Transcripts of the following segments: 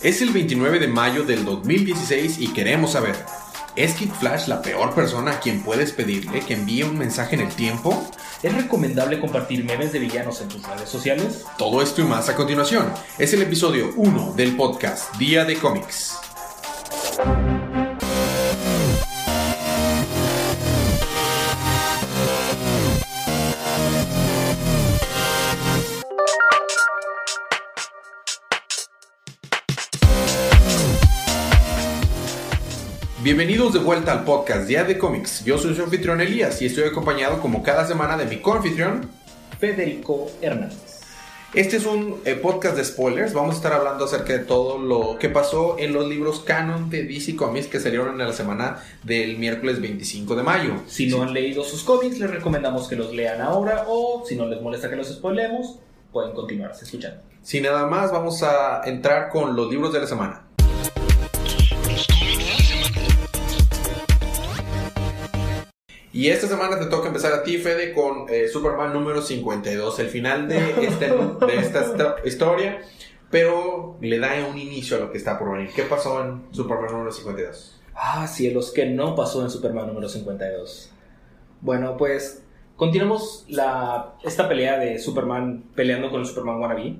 Es el 29 de mayo del 2016 y queremos saber, ¿es Kid Flash la peor persona a quien puedes pedirle que envíe un mensaje en el tiempo? ¿Es recomendable compartir memes de villanos en tus redes sociales? Todo esto y más a continuación. Es el episodio 1 del podcast Día de Cómics. Bienvenidos de vuelta al podcast Día de Cómics. Yo soy su anfitrión Elías y estoy acompañado como cada semana de mi coanfitrión Federico Hernández. Este es un eh, podcast de spoilers. Vamos a estar hablando acerca de todo lo que pasó en los libros canon de DC Comics que salieron en la semana del miércoles 25 de mayo. Si no han leído sus cómics, les recomendamos que los lean ahora o si no les molesta que los spoilemos, pueden continuarse escuchando. Sin nada más, vamos a entrar con los libros de la semana. Y esta semana te toca empezar a ti, Fede, con eh, Superman número 52, el final de, este, de esta esta historia, pero le da un inicio a lo que está por venir. ¿Qué pasó en Superman número 52? Ah, cielos, que no pasó en Superman número 52. Bueno, pues continuamos la, esta pelea de Superman peleando con el Superman wannabe.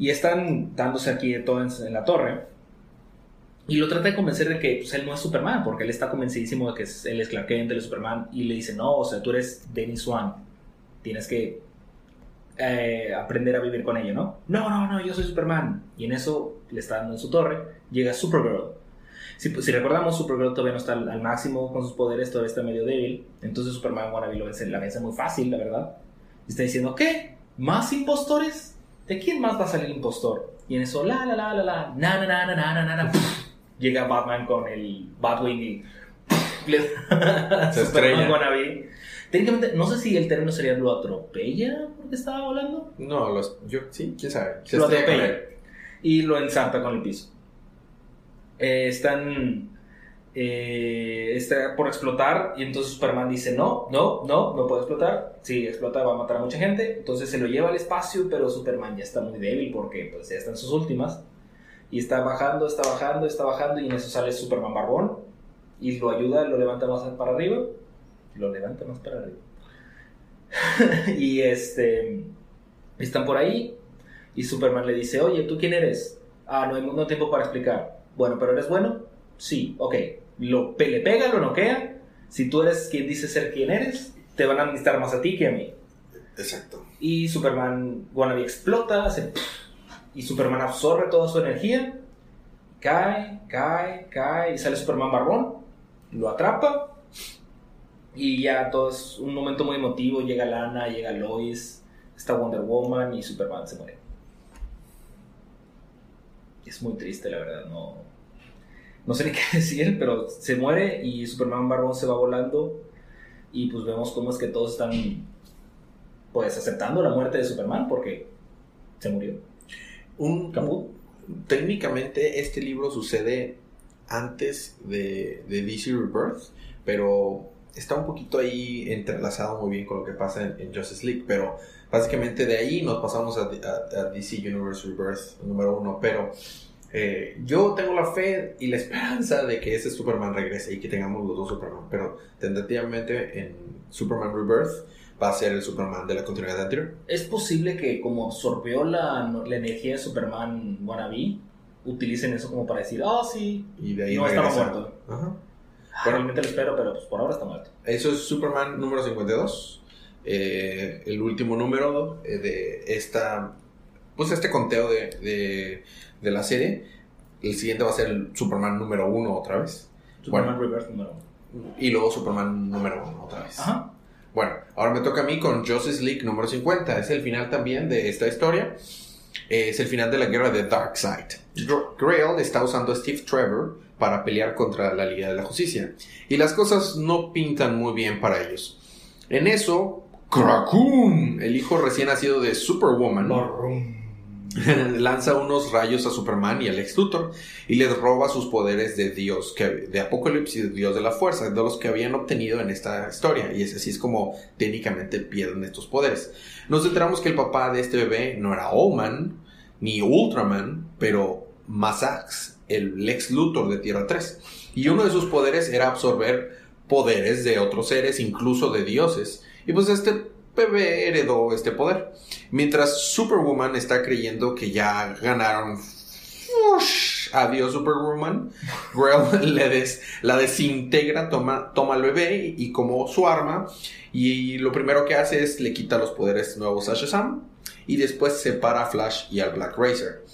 Y están dándose aquí de todo en, en la torre. Y lo trata de convencer de que pues, él no es Superman, porque él está convencidísimo de que es, él es Clark Kent, Superman, y le dice, no, o sea, tú eres Dennis Swan, tienes que eh, aprender a vivir con ello, ¿no? No, no, no, yo soy Superman. Y en eso le está dando en su torre, llega Supergirl. Si, pues, recordamos, Supergirl todavía no está al, máximo con sus poderes, todavía está medio débil, entonces Superman Wannabe lo vence, la vence muy fácil, la verdad. Y está diciendo, ¿qué? ¿Más impostores? ¿De quién más va a salir el impostor? Y en eso, la, la, la, la, la, na, na, na, na, na, na, na llega Batman con el Batwing y Se estrella. wannabe. Técnicamente, no sé si el término sería lo atropella porque estaba volando. No, los, yo sí, quién sabe. Se Lo atropella. Y lo ensarta con el piso. Eh, están. eh, está por explotar. Y entonces Superman dice: No, no, no, no puede explotar. Si explota, va a matar a mucha gente. Entonces se lo lleva al espacio. Pero Superman ya está muy débil porque pues, ya está en sus últimas. Y está bajando, está bajando, está bajando. Y en eso sale Superman Barbón. Y lo ayuda, lo levanta más para arriba. Lo levanta más para arriba. y este. Están por ahí. Y Superman le dice, oye, ¿tú quién eres? Ah, no hay, hay tiempo para explicar. Bueno, ¿pero eres bueno? Sí, ok. Lo, le pega, lo noquea. Si tú eres quien dice ser quien eres, te van a administrar más a ti que a mí. Exacto. Y Superman wannabe explota, hace y Superman absorbe toda su energía. Cae, cae, cae, y sale Superman barbón, lo atrapa. Y ya todo es un momento muy emotivo. Llega Lana, llega Lois, está Wonder Woman y Superman se muere. Es muy triste, la verdad. No, no sé ni qué decir, pero se muere y Superman Barbón se va volando. Y pues vemos cómo es que todos están pues aceptando la muerte de Superman porque se murió. Un, Caput. técnicamente este libro sucede antes de, de DC Rebirth, pero está un poquito ahí entrelazado muy bien con lo que pasa en, en Justice League, pero básicamente de ahí nos pasamos a, a- a DC Universe Rebirth número uno, pero eh, yo tengo la fe y la esperanza de que ese Superman regrese y que tengamos los dos Superman, pero tentativamente en Superman Rebirth va a ser el Superman de la continuidad anterior. Es posible que como absorbió la, la energía de Superman wannabe, utilicen eso como para decir, ah, sí, Y de ahí no estaba muerto. Ajá. Bueno, Bueno. Realmente lo espero, pero pues por ahora está muerto. Eso es Superman número 52. eh, el último número eh, de esta. Pues este conteo de, de, de la serie. El siguiente va a ser el Superman número 1 otra vez. Superman Reverse número uno. Y luego Superman número 1 otra vez. Ajá. Bueno, ahora me toca a mí con Justice League número 50. Es el final también de esta historia. Eh, Es el final de la guerra de Darkseid. Gr- Grail está usando a Steve Trevor para pelear contra la Liga de la Justicia. Y las cosas no pintan muy bien para ellos. En eso, Krakoon, el hijo recién nacido de Superwoman, lanza unos rayos a Superman y al Lex Luthor y les roba sus poderes de Dios, que, de Apocalipsis de Dios de la Fuerza, de los que habían obtenido en esta historia. Y es así es como técnicamente pierden estos poderes. Nos enteramos que el papá de este bebé no era Allman ni Ultraman, pero Masax, el Lex Luthor de Tierra 3. Y uno de sus poderes era absorber poderes de otros seres, incluso de dioses. Y pues este bebé heredó este poder. Mientras Superwoman está creyendo que ya ganaron. Adiós Superwoman. Grell le des, la desintegra, toma, toma al bebé y como su arma. Y lo primero que hace es le quita los poderes nuevos a Shazam. Y después separa a Flash y al Black Racer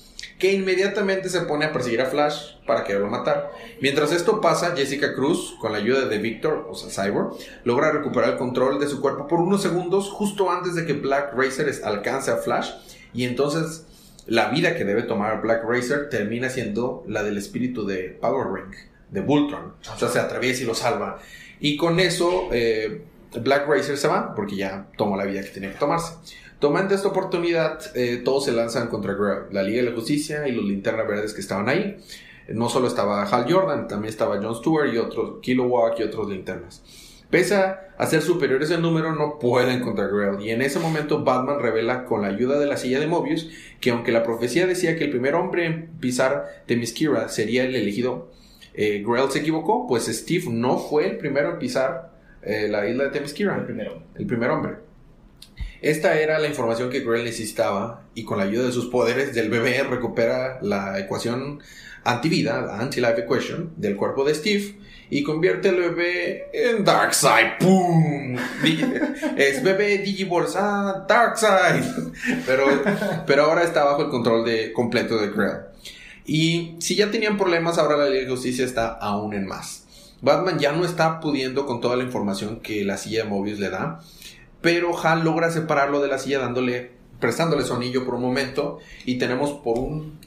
que inmediatamente se pone a perseguir a Flash para quererlo matar. Mientras esto pasa, Jessica Cruz, con la ayuda de Victor, o sea, Cyborg, logra recuperar el control de su cuerpo por unos segundos justo antes de que Black Racer alcance a Flash y entonces la vida que debe tomar Black Racer termina siendo la del espíritu de Power Ring, de Voltron. O sea, se atraviesa y lo salva. Y con eso eh, Black Racer se va porque ya tomó la vida que tenía que tomarse. Tomando esta oportunidad, eh, todos se lanzan contra la Liga de la Justicia y los linternas verdes que estaban ahí. No solo estaba Hal Jordan, también estaba John Stewart y otros, Kilowog y otros linternas. Pese a ser superiores en número, no pueden contra Grail. Y en ese momento Batman revela con la ayuda de la silla de Mobius que aunque la profecía decía que el primer hombre en pisar Themyscira sería el elegido, eh, Grail se equivocó, pues Steve no fue el primero en pisar eh, la isla de Themyscira. El primero. El primer hombre. Esta era la información que Grell necesitaba y con la ayuda de sus poderes del bebé recupera la ecuación antivida, la anti-life equation, del cuerpo de Steve y convierte al bebé en Darkseid. ¡Pum! es bebé Digivolts, ah, Darkseid. Pero, pero ahora está bajo el control de, completo de Grell. Y si ya tenían problemas, ahora la Liga de Justicia está aún en más. Batman ya no está pudiendo con toda la información que la silla de Mobius le da pero Hal logra separarlo de la silla dándole, prestándole su anillo por un momento y tenemos por un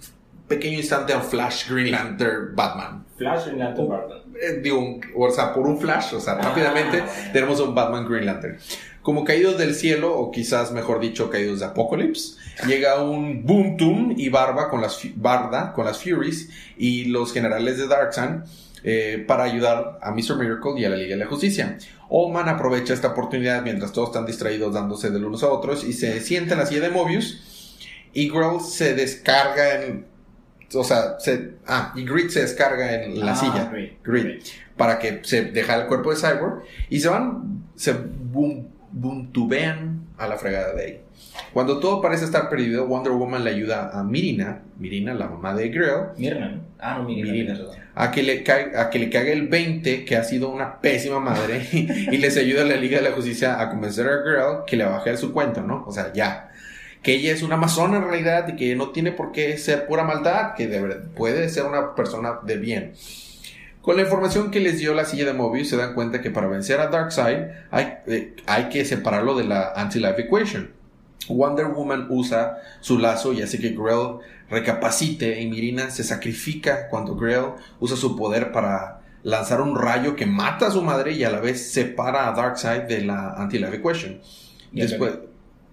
pequeño instante a Flash Green Lantern Batman. Flash Green Lantern Batman. Eh, digo, o sea, por un flash, o sea, ah. rápidamente tenemos un Batman Green Lantern. Como caídos del cielo, o quizás mejor dicho, caídos de Apocalypse, llega un Boom Toom y Barba con las, Barda con las Furies y los generales de Darkseid eh, para ayudar a Mr. Miracle y a la Liga de la Justicia. Oman aprovecha esta oportunidad mientras todos están distraídos dándose de unos a otros y se sienta en la silla de Mobius y se descarga en... O sea, se, ah, y Grid se descarga en la ah, silla. Grid, Para que se deja el cuerpo de Cyborg y se van, se boom, buntubean a la fregada de ahí. Cuando todo parece estar perdido, Wonder Woman le ayuda a Mirina, Mirina, la mamá de Grill. Mirna, Ah, no, Mirina. a, que le a que le caiga el 20, que ha sido una pésima madre, y les ayuda a la Liga de la Justicia a convencer a Grill que le baje su cuento, ¿no? O sea, ya. Que ella es una amazona en realidad y que no tiene por qué ser pura maldad, que puede ser una persona de bien. Con la información que les dio la silla de Mobius se dan cuenta que para vencer a Darkseid hay, eh, hay que separarlo de la Anti-Life Equation. Wonder Woman usa su lazo y hace que Grell recapacite y Mirina se sacrifica cuando Grell usa su poder para lanzar un rayo que mata a su madre y a la vez separa a Darkseid de la Anti-Life Equation. Y después,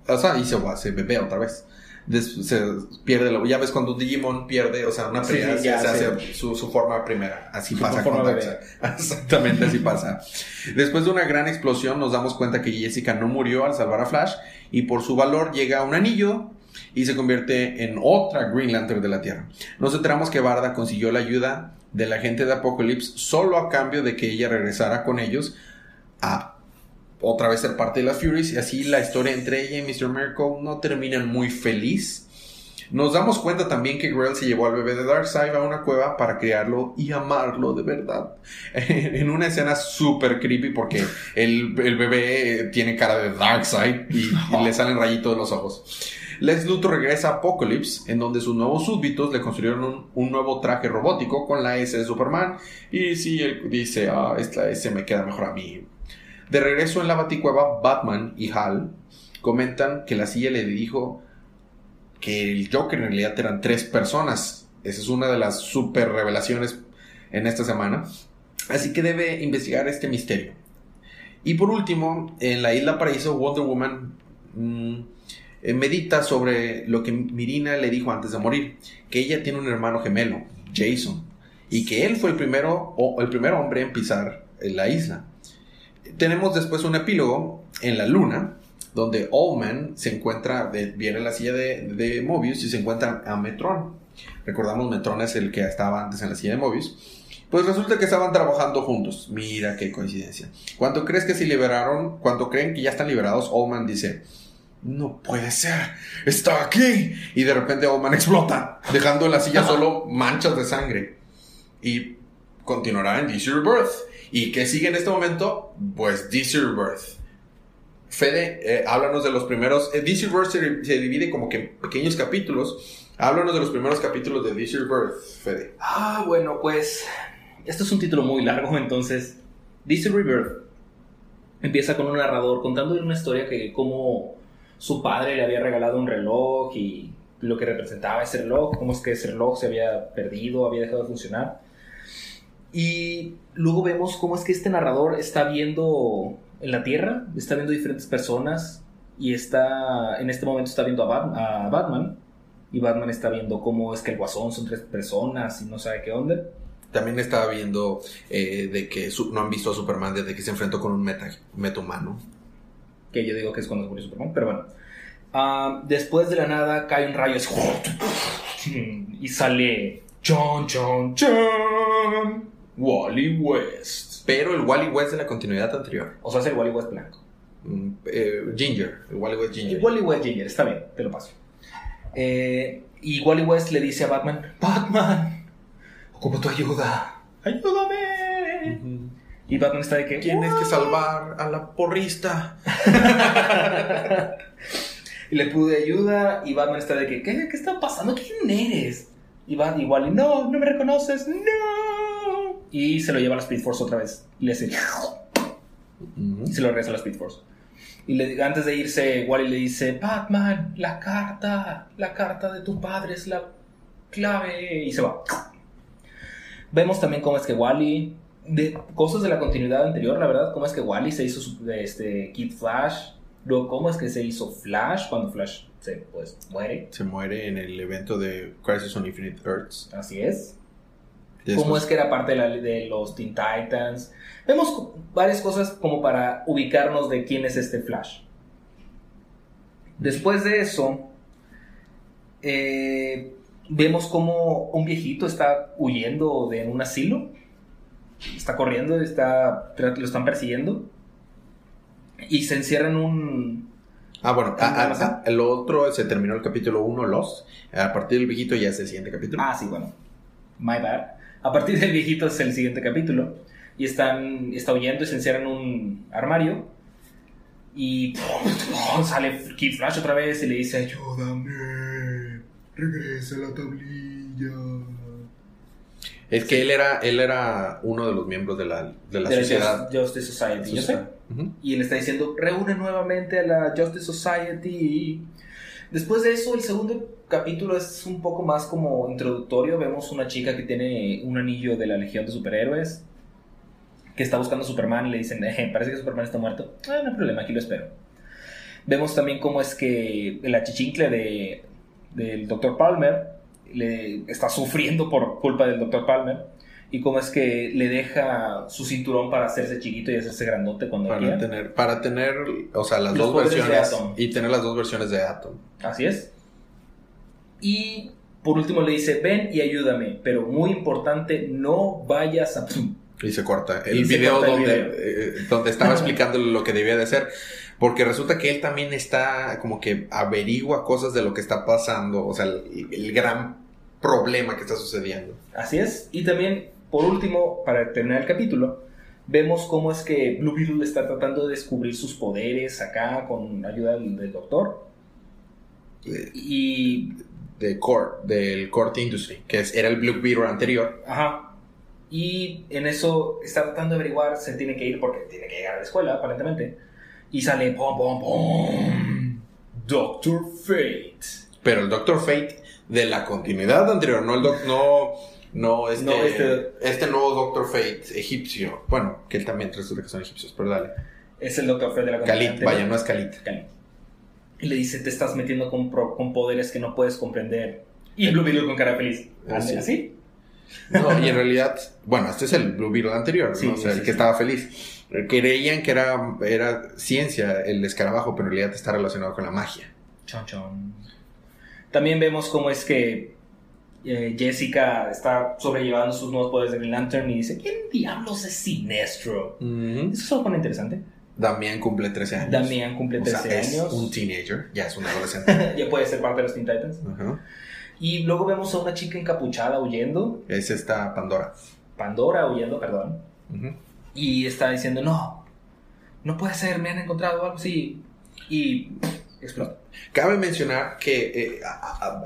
o sea, y se, se bebé otra vez se pierde lo, ya ves cuando Digimon pierde o sea una pelea se, hace su, forma primera. Así pasa con exactamente así pasa. Después de una gran explosión nos damos cuenta que Jessica no murió al salvar a Flash y por su valor llega un anillo y se convierte en otra Green Lantern de la Tierra. Nos enteramos que Barda consiguió la ayuda de la gente de Apocalypse solo a cambio de que ella regresara con ellos a otra vez ser parte de las Furies y así la historia entre ella y Mr. Miracle no termina muy feliz. Nos damos cuenta también que Grell se llevó al bebé de Darkseid a una cueva para criarlo y amarlo de verdad. en una escena súper creepy porque el, bebé tiene cara de Darkseid y, y le salen rayitos de los ojos. Lex Luthor regresa a Apocalypse, en donde sus nuevos súbditos le construyeron un, nuevo traje robótico con la S de Superman. Y si él dice, ah, esta S me queda mejor a mí, de regreso en la baticueva, Batman y Hal comentan que la silla le dijo que el Joker en realidad eran tres personas. Esa es una de las super revelaciones en esta semana. Así que debe investigar este misterio. Y por último, en la isla Paraíso, Wonder Woman mm, eh, medita sobre lo que Mirina le dijo antes de morir, que ella tiene un hermano gemelo, Jason, y que él fue el primero, o el primer hombre en pisar en la isla tenemos después un epílogo en la luna, donde Allman se encuentra, viene en la silla de, Mobius y se encuentra a Metron. Recordamos Metrón es el que estaba antes en la silla de Mobius. Pues resulta que estaban trabajando juntos. Mira qué coincidencia. Cuando crees que se liberaron, cuando creen que ya están liberados, Oldman dice, no puede ser, está aquí. Y de repente Oldman explota, dejando en la silla solo manchas de sangre. Y continuará en DC Rebirth. ¿Y qué sigue en este momento? Pues DC Rebirth. Fede, eh, háblanos de los primeros. Eh, DC Rebirth se, divide como que en pequeños capítulos. Háblanos de los primeros capítulos de DC Rebirth, Fede. Ah, bueno, pues. Esto es un título muy largo, entonces. DC Rebirth empieza con un narrador contándole una historia que, como su padre le había regalado un reloj y lo que representaba ese reloj, cómo es que ese reloj se había perdido, había dejado de funcionar. Y luego vemos cómo es que este narrador está viendo en la Tierra, está viendo diferentes personas y está, en este momento está viendo a, Bat- a Batman y Batman está viendo cómo es que el Guasón son tres personas y no sabe qué onda. También estaba viendo eh, de que su- no han visto a Superman desde que se enfrentó con un meta, metahumano. que yo digo que es cuando murió Superman, pero bueno. Ah, después de la nada cae un rayo así, y sale John, John, John, Wally West. Pero el Wally West de la continuidad anterior. O sea, es el Wally West blanco. Mm, eh, Ginger. El Wally West Ginger. Wally West Ginger, está bien, te lo paso. Eh, y Wally West le dice a Batman, Batman, ocupo tu ayuda, ayúdame. Y Batman está de que... Tienes que salvar a la porrista. y le pude ayuda y Batman está de que, ¿qué, qué está pasando? ¿Quién eres? Y Bat igual, y no, no me reconoces, no. Y se lo lleva a la Speed Force otra vez. Y le hace, y se lo regresa a la Speed Force. Y le- antes de irse, Wally le dice, Batman, la carta, la carta de tu padre es la clave. Y se va. Vemos también cómo es que Wally, de cosas de la continuidad anterior, la verdad, cómo es que Wally se hizo su- este Kid Flash. Luego, cómo es que se hizo Flash cuando Flash se pues, muere. Se muere en el evento de Crisis on Infinite Earths. Así es. Cómo es que era parte de, la- de los Teen Titans. Vemos varias cosas como para ubicarnos de quién es este Flash. Después de eso, eh, vemos como un viejito está huyendo de un asilo. Está corriendo, está, lo están persiguiendo. Y se encierra en un... Ah, bueno, ¿Cómo a- se a- llama esa? a- el otro se terminó el capítulo 1, Lost. A partir del viejito ya es el siguiente capítulo. Ah, sí, bueno. My bad. A partir del viejito es el siguiente capítulo. Y están, está huyendo y se encierra en un armario. Y sale Kid Flash otra vez y le dice, ayúdame, regresa la tablilla. Es que él era, él era uno de los miembros de la, de la De sociedad. Just- Justice Society, yo sé. Y él está diciendo, reúne nuevamente a la Justice Society. Después de eso, el segundo capítulo es un poco más como introductorio. Vemos una chica que tiene un anillo de la Legión de Superhéroes, que está buscando a Superman y le dicen, "Eh, parece que Superman está muerto. Ah, no hay problema, aquí lo espero. Vemos también cómo es que el achichincle de, del Dr. Palmer le está sufriendo por culpa del Dr. Palmer. Y cómo es que le deja su cinturón para hacerse chiquito y hacerse grandote cuando Para quiera. tener, para tener, o sea, las Los dos versiones Atom. y tener las dos versiones de Atom. Así es. Y por último le dice, ven y ayúdame, pero muy importante, no vayas a... Y se corta. El se video corta el donde, video. eh, donde estaba explicándole lo que debía de hacer. Porque resulta que él también está como que averigua cosas de lo que está pasando. O sea, el, el gran problema que está sucediendo. Así es. Y también, por último, para terminar el capítulo, vemos cómo es que Blue Beetle está tratando de descubrir sus poderes acá con ayuda del, del doctor. Y... De Core, del Core Industry, que es, era el Blue Beetle anterior. Ajá. Y en eso está tratando de averiguar, se tiene que ir porque tiene que llegar a la escuela, aparentemente. Y sale, pom, pom, pom, Doctor Fate. Pero el Doctor Fate de la continuidad anterior, no el doc, no, no este, No, este- este nuevo Doctor Fate egipcio. Bueno, que él también resulta que son egipcios, pero dale. Es el Doctor Fate de la anterior. vaya, no es. Khalid. Y le dice, te estás metiendo con, pro- con poderes que no puedes comprender. Y Blue Beetle con cara feliz. Así. ¿Así? No, y en realidad, bueno, este es el Blue Beetle anterior, Sí, ¿no? o sea, sí, el sí. que estaba feliz. Creían que era, era ciencia el escarabajo, pero en realidad está relacionado con la magia. Chon, chon. También vemos cómo es que eh, Jessica está sobrellevando sus nuevos poderes de Green Lantern y dice, ¿quién diablos es Sinestro? Eso es algo interesante. Damián cumple 13 años. Damián cumple 13 o sea, años. Es un teenager, ya es un adolescente. ya puede ser parte de los Teen Titans. Y luego vemos a una chica encapuchada huyendo. Es esta Pandora. Pandora huyendo, perdón. Y está diciendo, no, no puede ser, me han encontrado algo así. Y explota. Cabe mencionar que eh,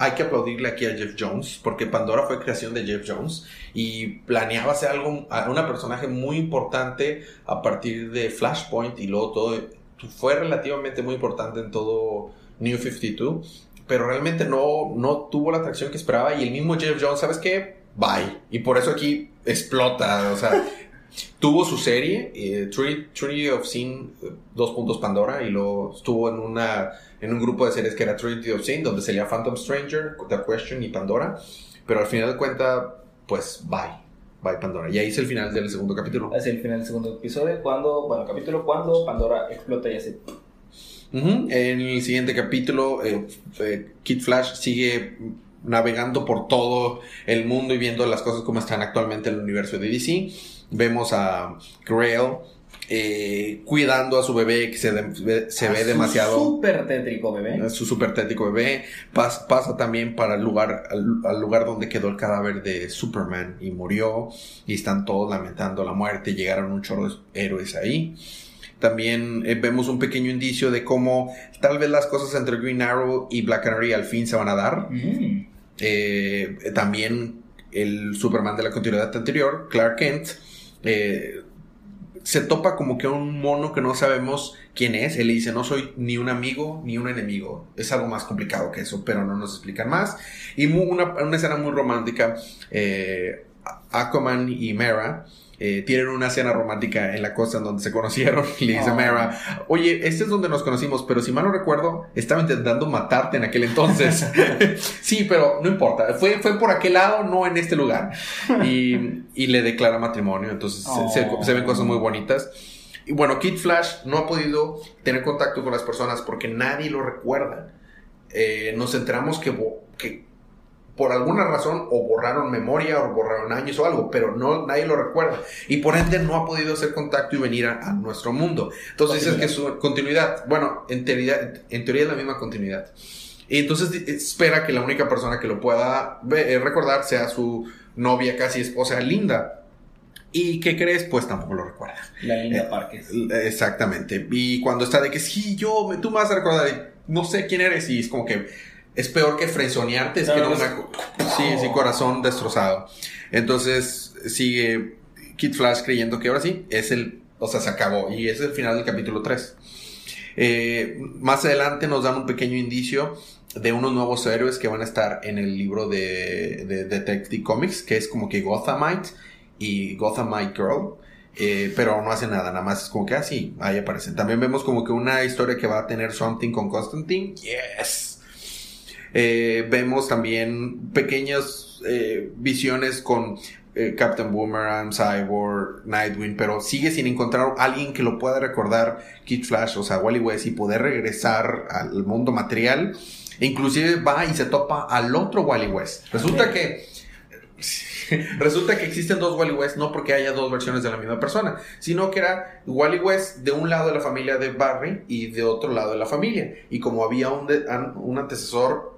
hay que aplaudirle aquí a Jeff Jones, porque Pandora fue creación de Jeff Jones y planeaba hacer algo, a una personaje muy importante a partir de Flashpoint y luego todo. Fue relativamente muy importante en todo New 52, pero realmente no, no tuvo la atracción que esperaba y el mismo Jeff Jones, ¿sabes qué? Bye. Y por eso aquí explota, o sea. Tuvo su serie, eh, Trinity of Sin, eh, dos puntos Pandora, y luego estuvo en una en un grupo de series que era Trinity of Sin, donde salía Phantom Stranger, The Question y Pandora. Pero al final de cuentas, pues bye. Bye Pandora. Y ahí es el final del segundo capítulo. Es el final del segundo episodio, cuando, bueno, capítulo cuando Pandora explota y así. En el siguiente capítulo, eh, eh, Kid Flash sigue navegando por todo el mundo y viendo las cosas como están actualmente en el universo de DC. Vemos a Grail eh, cuidando a su bebé que se, se ve demasiado. Súper tétrico bebé. Su súper tétrico bebé. pasa también para el lugar, al, lugar donde quedó el cadáver de Superman y murió. Y están todos lamentando la muerte. Llegaron un chorro de héroes ahí. También eh, vemos un pequeño indicio de cómo tal vez las cosas entre Green Arrow y Black Canary al fin se van a dar. Mm. Eh, también el Superman de la continuidad anterior, Clark Kent, eh, se topa como que un mono que no sabemos quién es. Él le dice, no soy ni un amigo ni un enemigo. Es algo más complicado que eso, pero no nos explican más. Y una, una escena muy romántica, eh, y Mera eh, tienen una cena romántica en la costa en donde se conocieron. Y le dice Mera, oye, este es donde nos conocimos, pero si mal no recuerdo, estaba intentando matarte en aquel entonces. sí, pero no importa. Fue, fue por aquel lado, no en este lugar. Y, y le declara matrimonio. Entonces se, ven cosas muy bonitas. Y bueno, Kid Flash no ha podido tener contacto con las personas porque nadie lo recuerda. Eh, nos enteramos que, que por alguna razón o borraron memoria o borraron años o algo, pero no nadie lo recuerda y por ende no ha podido hacer contacto y venir a, nuestro mundo. Entonces dices que su continuidad, bueno, en teoría, en teoría es la misma continuidad. Y entonces espera que la única persona que lo pueda eh, recordar sea su novia, casi esposa, Linda. ¿Y qué crees? Pues tampoco lo recuerda. La Linda eh, Parques. Exactamente. Y cuando está de que sí, yo, tú me vas a recordar, no sé quién eres, y es como que es peor que frenzonearte, es que no una... Sí, sí, corazón destrozado. Entonces sigue Kid Flash creyendo que ahora sí es el... O sea, se acabó y es el final del capítulo 3. Eh, más adelante nos dan un pequeño indicio de unos nuevos héroes que van a estar en el libro de, Detective Comics, que es como que Gothamite y Gothamite Girl. Eh, pero no hace nada, nada más es como que así, ah, ahí aparecen. También vemos como que una historia que va a tener something con Constantine. Yes. Eh, vemos también pequeñas eh, visiones con eh, Captain Boomerang, Cyborg, Nightwing, pero sigue sin encontrar a alguien que lo pueda recordar Kid Flash, o sea, Wally West, y poder regresar al mundo material. E inclusive va y se topa al otro Wally West. Resulta que resulta que existen dos Wally West no porque haya dos versiones de la misma persona, sino que era Wally West de un lado de la familia de Barry y de otro lado de la familia. Y como había un, un antecesor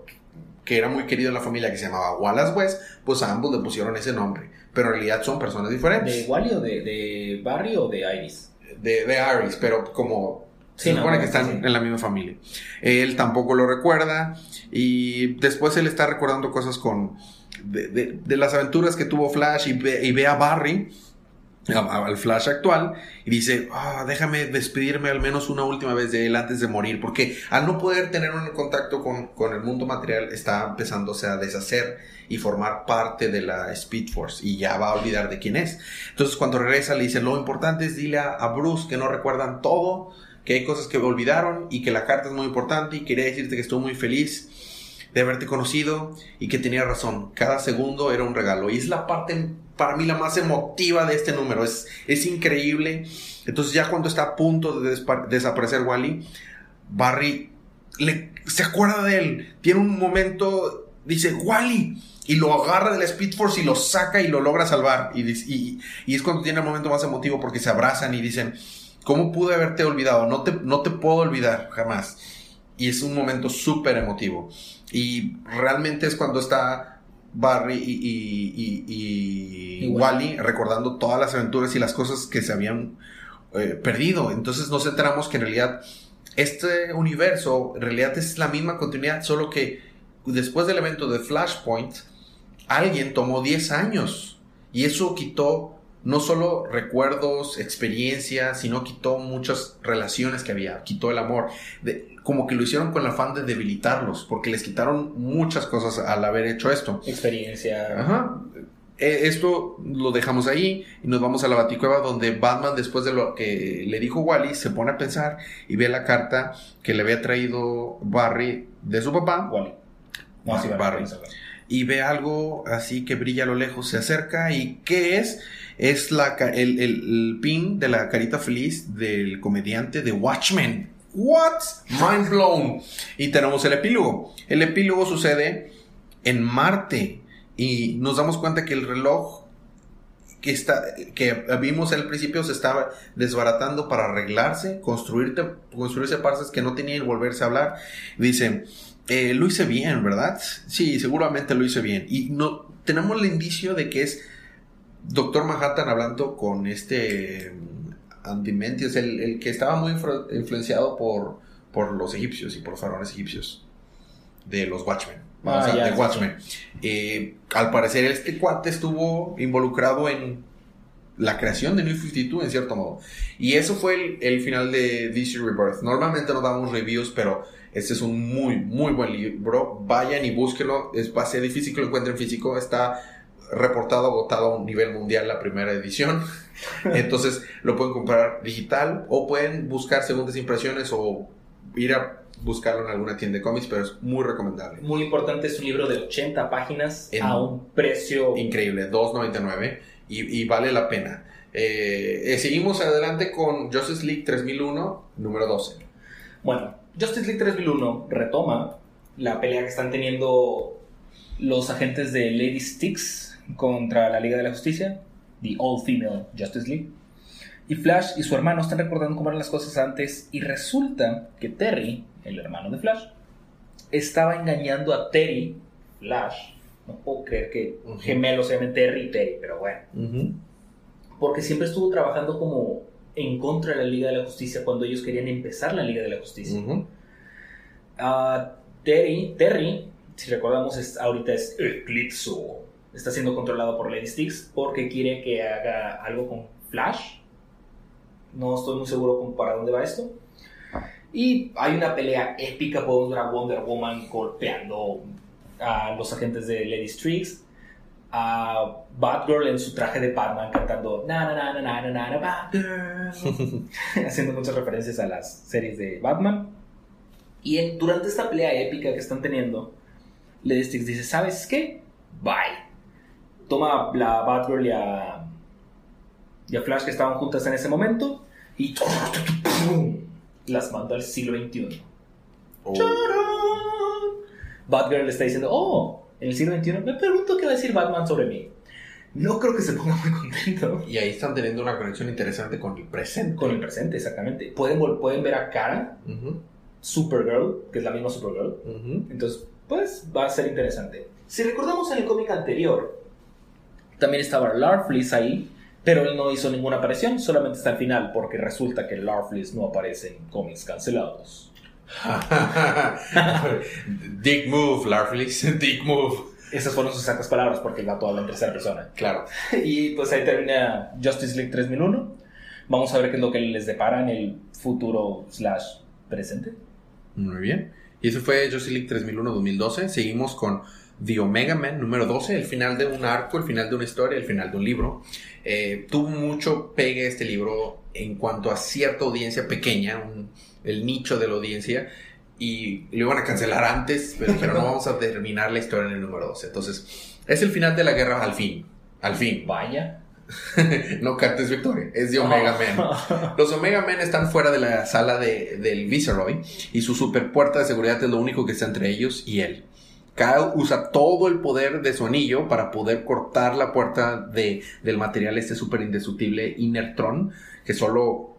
que era muy querido en la familia, que se llamaba Wallace West, pues a ambos le pusieron ese nombre. Pero en realidad son personas diferentes. ¿De Wally o de, Barry o de Iris? De, de Iris, pero como se supone que están en la misma familia. Él tampoco lo recuerda y después él está recordando cosas con... De, las aventuras que tuvo Flash y ve, a Barry al Flash actual y dice, ah, déjame despedirme al menos una última vez de él antes de morir, porque al no poder tener un contacto con, con el mundo material está empezándose a deshacer y formar parte de la Speed Force y ya va a olvidar de quién es. Entonces cuando regresa le dice, lo importante es dile a, a Bruce que no recuerdan todo, que hay cosas que olvidaron y que la carta es muy importante y quería decirte que estoy muy feliz de haberte conocido y que tenía razón. Cada segundo era un regalo. Y es la parte para mí la más emotiva de este número. Es, es increíble. Entonces ya cuando está a punto de desaparecer Wally, Barry se acuerda de él. Tiene un momento, dice, Wally. y lo agarra del Speed Force y lo saca y lo logra salvar. Y, y, y, es cuando tiene el momento más emotivo porque se abrazan y dicen, ¿cómo pude haberte olvidado? No te, no te puedo olvidar jamás. Y es un momento súper emotivo. Y realmente es cuando está Barry y, y, Wally recordando todas las aventuras y las cosas que se habían eh, perdido. Entonces nos enteramos que en realidad este universo en realidad es la misma continuidad, solo que después del evento de Flashpoint, alguien tomó 10 años y eso quitó no solo recuerdos, experiencias, sino quitó muchas relaciones que había, quitó el amor. como que lo hicieron con el afán de debilitarlos, porque les quitaron muchas cosas al haber hecho esto. Experiencia. Ajá. E, esto lo dejamos ahí y nos vamos a la baticueva donde Batman después de lo que le dijo Wally se pone a pensar y ve la carta que le había traído Barry de su papá. Wally. Barry. Y ve algo así que brilla a lo lejos, se acerca y ¿qué es? Es la, el, el pin de la carita feliz del comediante de Watchmen. What? Mind blown. Y tenemos el epílogo. El epílogo sucede en Marte y nos damos cuenta que el reloj que, está, que vimos al principio se estaba desbaratando para arreglarse, construirte, construirse partes que no tenían y volverse a hablar. Dicen, eh, lo hice bien, ¿verdad? Sí, seguramente lo hice bien. Y no, tenemos el indicio de que es Doctor Manhattan hablando con este mm, Andy Mentius, el, el que estaba muy influenciado por, por los egipcios y por los faraones egipcios de los Watchmen. Ah, de Watchmen. Eh, al parecer este cuate estuvo involucrado en la creación de New 52 en cierto modo. Y eso fue el, final de DC Rebirth. Normalmente no damos reviews, pero este es un muy, muy buen libro. Vayan y búsquenlo. Es, va a ser difícil que lo encuentren físico. Está reportado, agotado a un nivel mundial la primera edición. Entonces lo pueden comprar digital o pueden buscar segundas impresiones o ir a buscarlo en alguna tienda de cómics, pero es muy recomendable. Muy importante, es un libro de 80 páginas a un precio increíble, 2.99 y, y vale la pena. Eh, eh, seguimos adelante con Justice League 3001, número 12. Bueno, Justice League 3001 retoma la pelea que están teniendo los agentes de Lady Styx contra la Liga de la Justicia, The All Female Justice League. Y Flash y su hermano están recordando cómo eran las cosas antes y resulta que Terry, el hermano de Flash, estaba engañando a Terry, Flash, no puedo creer que un gemelo se llame Terry y Terry, pero bueno, porque siempre estuvo trabajando como en contra de la Liga de la Justicia cuando ellos querían empezar la Liga de la Justicia. Ah, Terry, Terry, si recordamos, es, ahorita es Eclipso. Está siendo controlado por Lady Styx porque quiere que haga algo con Flash no estoy muy seguro para dónde va esto. Y hay una pelea épica, podemos ver a Wonder Woman golpeando a los agentes de Lady Strix, a Batgirl en su traje de Batman cantando na na na na na na na Batgirl, haciendo muchas referencias a las series de Batman. Y durante esta pelea épica que están teniendo, Lady Strix dice, ¿sabes qué? Bye. Toma la Batgirl y a y a Flash que estaban juntas en ese momento y las mandó al siglo XXI. Batgirl le está diciendo, oh, en el siglo XXI me pregunto qué va a decir Batman sobre mí. No creo que se ponga muy contento. Y ahí están teniendo una conexión interesante con el presente. Con el presente, exactamente. Pueden, pueden ver a Kara, Supergirl, que es la misma Supergirl. Entonces, pues va a ser interesante. Si recordamos en el cómic anterior, también estaba Larfleeze ahí, pero él no hizo ninguna aparición, solamente hasta el final, porque resulta que Larfleeze no aparece en cómics cancelados. Dick move, Larfleeze, dick move. Esas fueron sus exactas palabras porque el gato habla en tercera persona. Claro. y pues ahí termina Justice League 3001. Vamos a ver qué es lo que les depara en el futuro slash presente. Muy bien. Y eso fue Justice League 3001-2012. Seguimos con The Omega Man número 12, el final de un arco, el final de una historia, el final de un libro. Eh, tuvo mucho pegue este libro en cuanto a cierta audiencia pequeña, el nicho de la audiencia, y lo iban a cancelar antes, pero dijeron, no vamos a terminar la historia en el número 12. Entonces, es el final de la guerra al fin, al fin. Vaya. no cantes victoria, es de Omega Man. Los Omega Men están fuera de la sala de, del Viceroy y su super puerta de seguridad es lo único que está entre ellos y él. Kyle usa todo el poder de su anillo para poder cortar la puerta de, del material este súper indestructible Inertron, que solo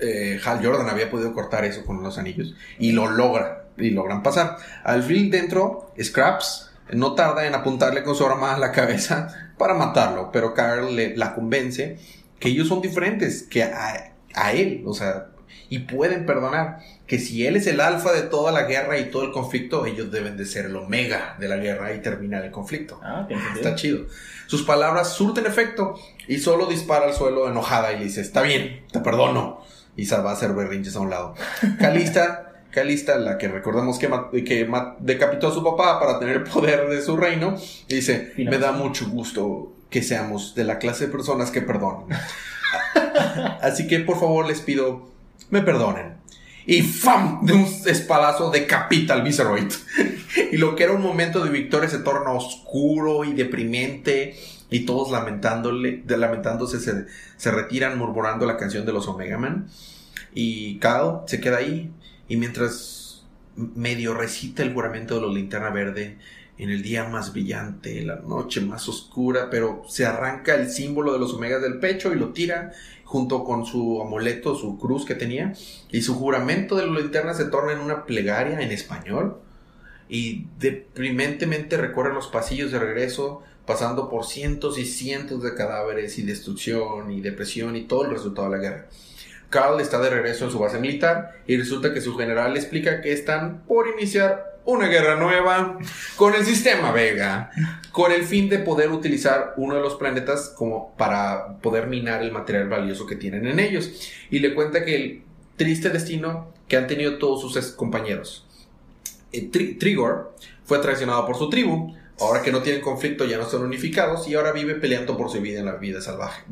eh, Hal Jordan había podido cortar eso con los anillos. Y lo logra, y logran pasar. Al fin dentro, Scraps no tarda en apuntarle con su arma a la cabeza para matarlo, pero Carl le, la convence que ellos son diferentes que a, a él, o sea, y pueden perdonar que si él es el alfa de toda la guerra y todo el conflicto, ellos deben de ser el omega de la guerra y terminar el conflicto. Ah, Está chido. Sus palabras surten efecto y solo dispara al suelo enojada y le dice, está bien, te perdono. Y va a hacer berrinches a un lado. Calista, Calista, la que recordamos que, que decapitó a su papá para tener el poder de su reino, dice, me da mucho gusto que seamos de la clase de personas que perdonan. Así que por favor les pido, me perdonen y ¡fam! De un espadazo decapita al Viceroid. y lo que era un momento de victoria se torna oscuro y deprimente. Y todos lamentándole, lamentándose se, se retiran murmurando la canción de los Omega Man. Y Kyle se queda ahí. Y mientras medio recita el juramento de la linterna verde, en el día más brillante, la noche más oscura, pero se arranca el símbolo de los omegas del pecho y lo tira junto con su amuleto, su cruz que tenía, y su juramento de la linterna se torna en una plegaria en español y deprimentemente recorre los pasillos de regreso, pasando por cientos y cientos de cadáveres y destrucción y depresión y todo el resultado de la guerra. Carl está de regreso en su base militar y resulta que su general le explica que están por iniciar una guerra nueva con el sistema Vega, con el fin de poder utilizar uno de los planetas como para poder minar el material valioso que tienen en ellos. Y le cuenta que el triste destino que han tenido todos sus compañeros. Eh, Trigor fue traicionado por su tribu, Ahora que no tienen conflicto ya no son unificados y ahora vive peleando por su vida en la vida salvaje.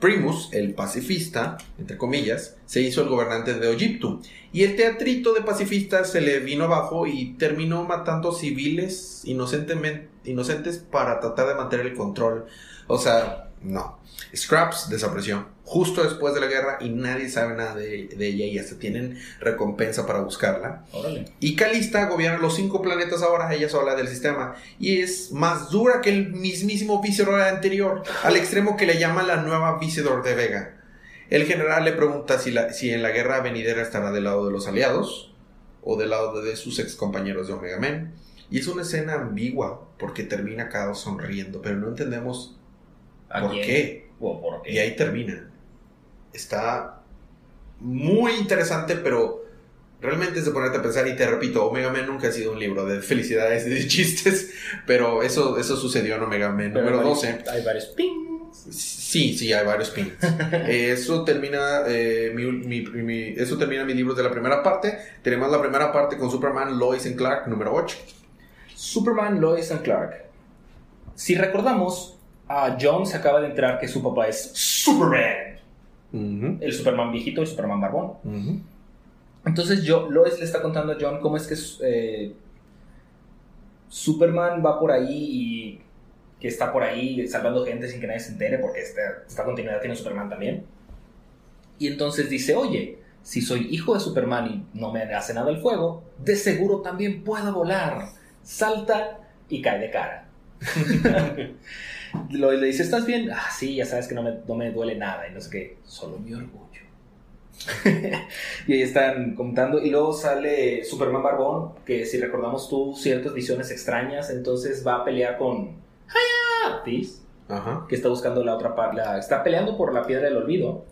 Primus, el pacifista, entre comillas, se hizo el gobernante de Egipto y el teatrito de pacifistas se le vino abajo y terminó matando civiles inocentes para tratar de mantener el control. O sea, no. Scraps desapareció justo después de la guerra y nadie sabe nada de, ella y hasta tienen recompensa para buscarla. Y Calista gobierna los cinco planetas ahora, ella sola del sistema, y es más dura que el mismísimo Viceroy anterior, al extremo que le llama la nueva Viceroy de Vega. El general le pregunta si, la, si en la guerra venidera estará del lado de los aliados o del lado de sus ex compañeros de Omega Men. Y es una escena ambigua porque termina cada sonriendo, pero no entendemos por qué. por qué. Y ahí termina está muy interesante, pero realmente es de ponerte a pensar y te repito, Omega Man nunca ha sido un libro de felicidades y de chistes, pero eso, eso sucedió en Omega Man número 12. Hay varios pings. Sí, sí, hay varios pings. eso termina eh, mi, eso termina mis libros de la primera parte. Tenemos la primera parte con Superman, Lois y Clark, número 8. Superman, Lois y Clark. Si recordamos, a John se acaba de enterar que su papá es Superman el Superman viejito y Superman barbón. Entonces yo, Lois le está contando a John cómo es que eh, Superman va por ahí y que está por ahí salvando gente sin que nadie se entere porque esta, esta continuidad tiene Superman también. Y entonces dice, oye, si soy hijo de Superman y no me hace nada el fuego, de seguro también puedo volar. Salta y cae de cara. Lo, le dice, ¿estás bien? Ah, sí, ya sabes que no me, no me duele nada. Y no sé qué, solo mi orgullo. y ahí están contando. Y luego sale Superman Barbón, que si recordamos tú, ciertas visiones extrañas. Entonces va a pelear con Hayatis, que está buscando la otra parte. Está peleando por la piedra del olvido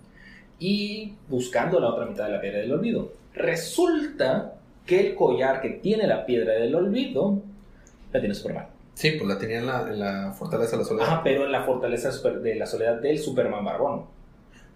y buscando la otra mitad de la piedra del olvido. Resulta que el collar que tiene la piedra del olvido la tiene Superman. Sí, pues la tenía en la, Fortaleza de la Soledad. Ah, pero en la Fortaleza de la Soledad del Superman Barbón.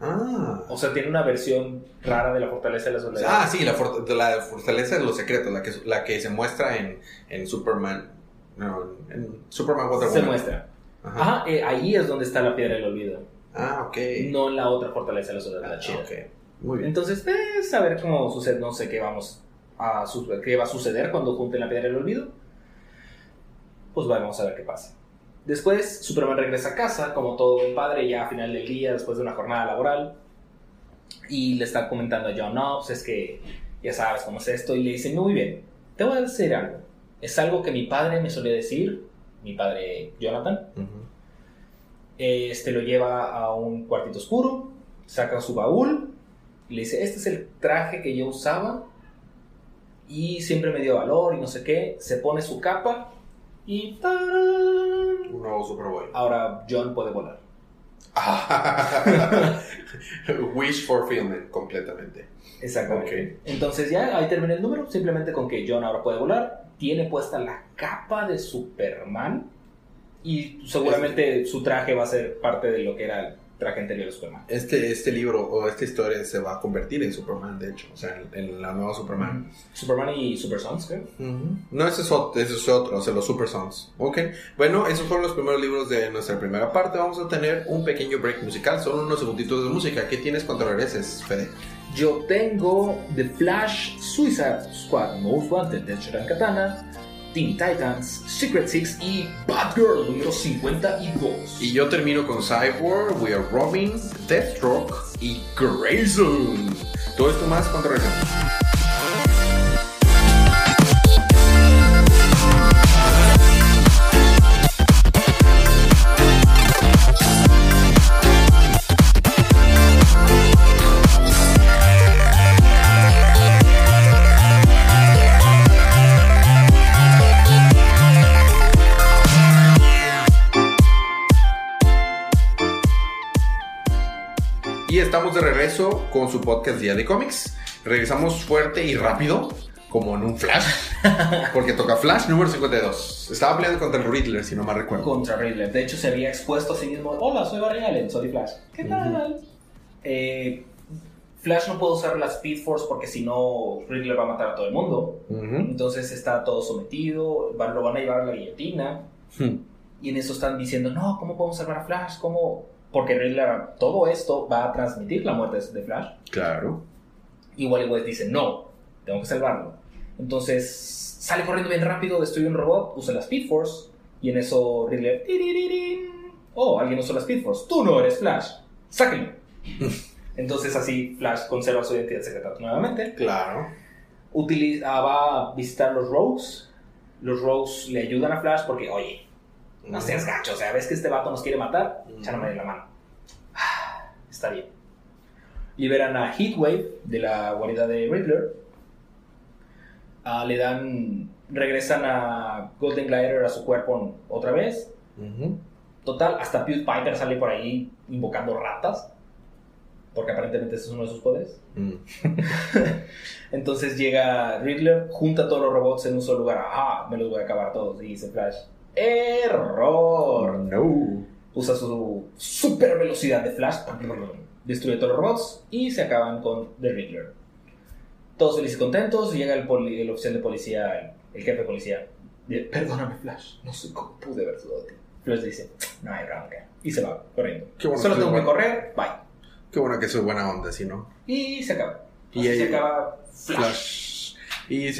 Ah. O sea, tiene una versión rara de la Fortaleza de la Soledad. Ah, sí, la, la Fortaleza de los Secretos, la que, la que se muestra en, en Superman. No, en Superman Wonder Se muestra. Ajá, eh, ahí es donde está la piedra del olvido. Ah, ok. No en la otra Fortaleza de la Soledad, la ah, chida. Muy bien. Entonces, eh, saber cómo sucede, no sé qué vamos a qué va a suceder cuando junten la piedra del olvido pues vamos a ver qué pasa. Después, Superman regresa a casa, como todo buen padre, ya a final del día, después de una jornada laboral. Y le está comentando a John, no, pues es que ya sabes cómo es esto. Y le dice, muy bien, te voy a decir algo. Es algo que mi padre me solía decir, mi padre Jonathan. Este lo lleva a un cuartito oscuro, saca su baúl y le dice, este es el traje que yo usaba y siempre me dio valor y no sé qué. Se pone su capa y... Un nuevo Superboy. Ahora John puede volar. Wish fulfillment, completamente. Exactamente. Entonces ya ahí termina el número, simplemente con que John ahora puede volar, tiene puesta la capa de Superman y seguramente su traje va a ser parte de lo que era traje anterior de Superman. Este, este libro o esta historia se va a convertir en Superman, de hecho, o sea, en, la nueva Superman. Superman y Super Sons, creo. No, ese es, otro, ese es otro, o sea, los Super Sons. Ok, bueno, esos fueron los primeros libros de nuestra primera parte. Vamos a tener un pequeño break musical, solo unos segunditos de música. ¿Qué tienes cuando regreses, Fede? Yo tengo The Flash, Suicide Squad, Most Wanted, de Katana, Teen Titans, Secret Six y Batgirl número 52. Y yo termino con Cyborg, We Are Robin, Deathstroke y Grayson. Todo esto más cuando regresamos. De regreso con su podcast Día de Cómics. Regresamos fuerte y rápido, como en un flash, porque toca Flash número 52. Estaba peleando contra el Riddler, si no me recuerdo. Contra Riddler. De hecho, se había expuesto a sí mismo. Hola, soy Barry Allen, soy Flash. ¿Qué tal? Eh, Flash no puede usar la Speed Force porque si no, Riddler va a matar a todo el mundo. Entonces está todo sometido, lo van a llevar a la guillotina. Hmm. Y en eso están diciendo, no, ¿cómo podemos salvar a Flash? ¿Cómo? Porque Riddler, todo esto va a transmitir la muerte de Flash. Claro. Y Wally West dice, no, tengo que salvarlo. Entonces sale corriendo bien rápido, destruye un robot, usa la Speed Force. Y en eso Riddler, oh, alguien usó la Speed Force. Tú no eres Flash. Sáquenlo. Entonces así Flash conserva su identidad secreta nuevamente. Claro. Utiliza, va a visitar los Rogues. Los Rogues le ayudan a Flash porque, oye, no seas gacho, o sea, ves que este vato nos quiere matar, échame la mano. está bien. Liberan a Heatwave de la guarida de Riddler. Ah, le dan. Regresan a Golden Glider a su cuerpo otra vez. Total, hasta PewDiePie sale por ahí invocando ratas. Porque aparentemente ese es uno de sus poderes. Mm. Entonces llega Riddler, junta todos los robots en un solo lugar. Ah, me los voy a acabar todos. Y dice Flash Error. No. Usa su super velocidad de flash. Destruye todos los robots y se acaban con The Riddler. Todos felices y contentos. Llega el, el oficial de policía, el, jefe de policía. Perdóname, Flash. No sé cómo pude haber dudado de ti. Flash dice: No hay bronca. Y se va corriendo. Solo tengo que correr. Bye. Qué bueno que soy buena onda, si no. Y se acaba. y ahí se acaba Flash. Y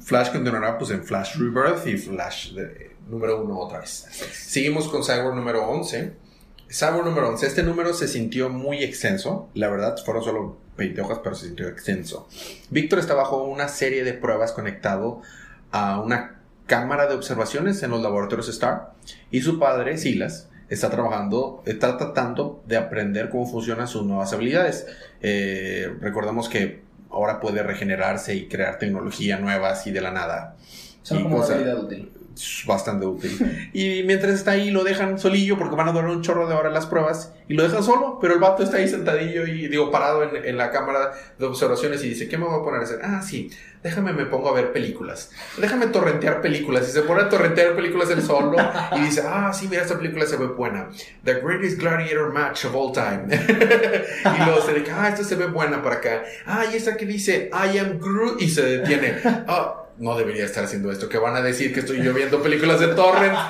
Flash continuará pues en Flash Rebirth y Flash de, número uno otra vez. Seguimos con Cyborg número 11. Cyborg número 11. Este número se sintió muy extenso. La verdad, fueron solo 20 hojas, pero se sintió extenso. Víctor está bajo una serie de pruebas conectado a una cámara de observaciones en los laboratorios Star. Y su padre, Silas, está trabajando, está tratando de aprender cómo funcionan sus nuevas habilidades. Eh, recordamos que ahora puede regenerarse y crear tecnología nueva así de la nada. Son como habilidad útil bastante útil. Y mientras está ahí, lo dejan solillo porque van a durar un chorro de horas las pruebas y lo dejan solo, pero el vato está ahí sentadillo y digo, parado en, la cámara de observaciones y dice, ¿qué me voy a poner a hacer? Ah, sí, déjame me pongo a ver películas. Déjame torrentear películas. Y se pone a torrentear películas él solo y dice, ah, sí, mira, esta película se ve buena. The Greatest Gladiator Match of All Time. y luego se dice, ah, esta se ve buena para acá. Ah, y esta que dice, I am Groot y se detiene. Ah, no debería estar haciendo esto, que van a decir que estoy yo viendo películas de torrent.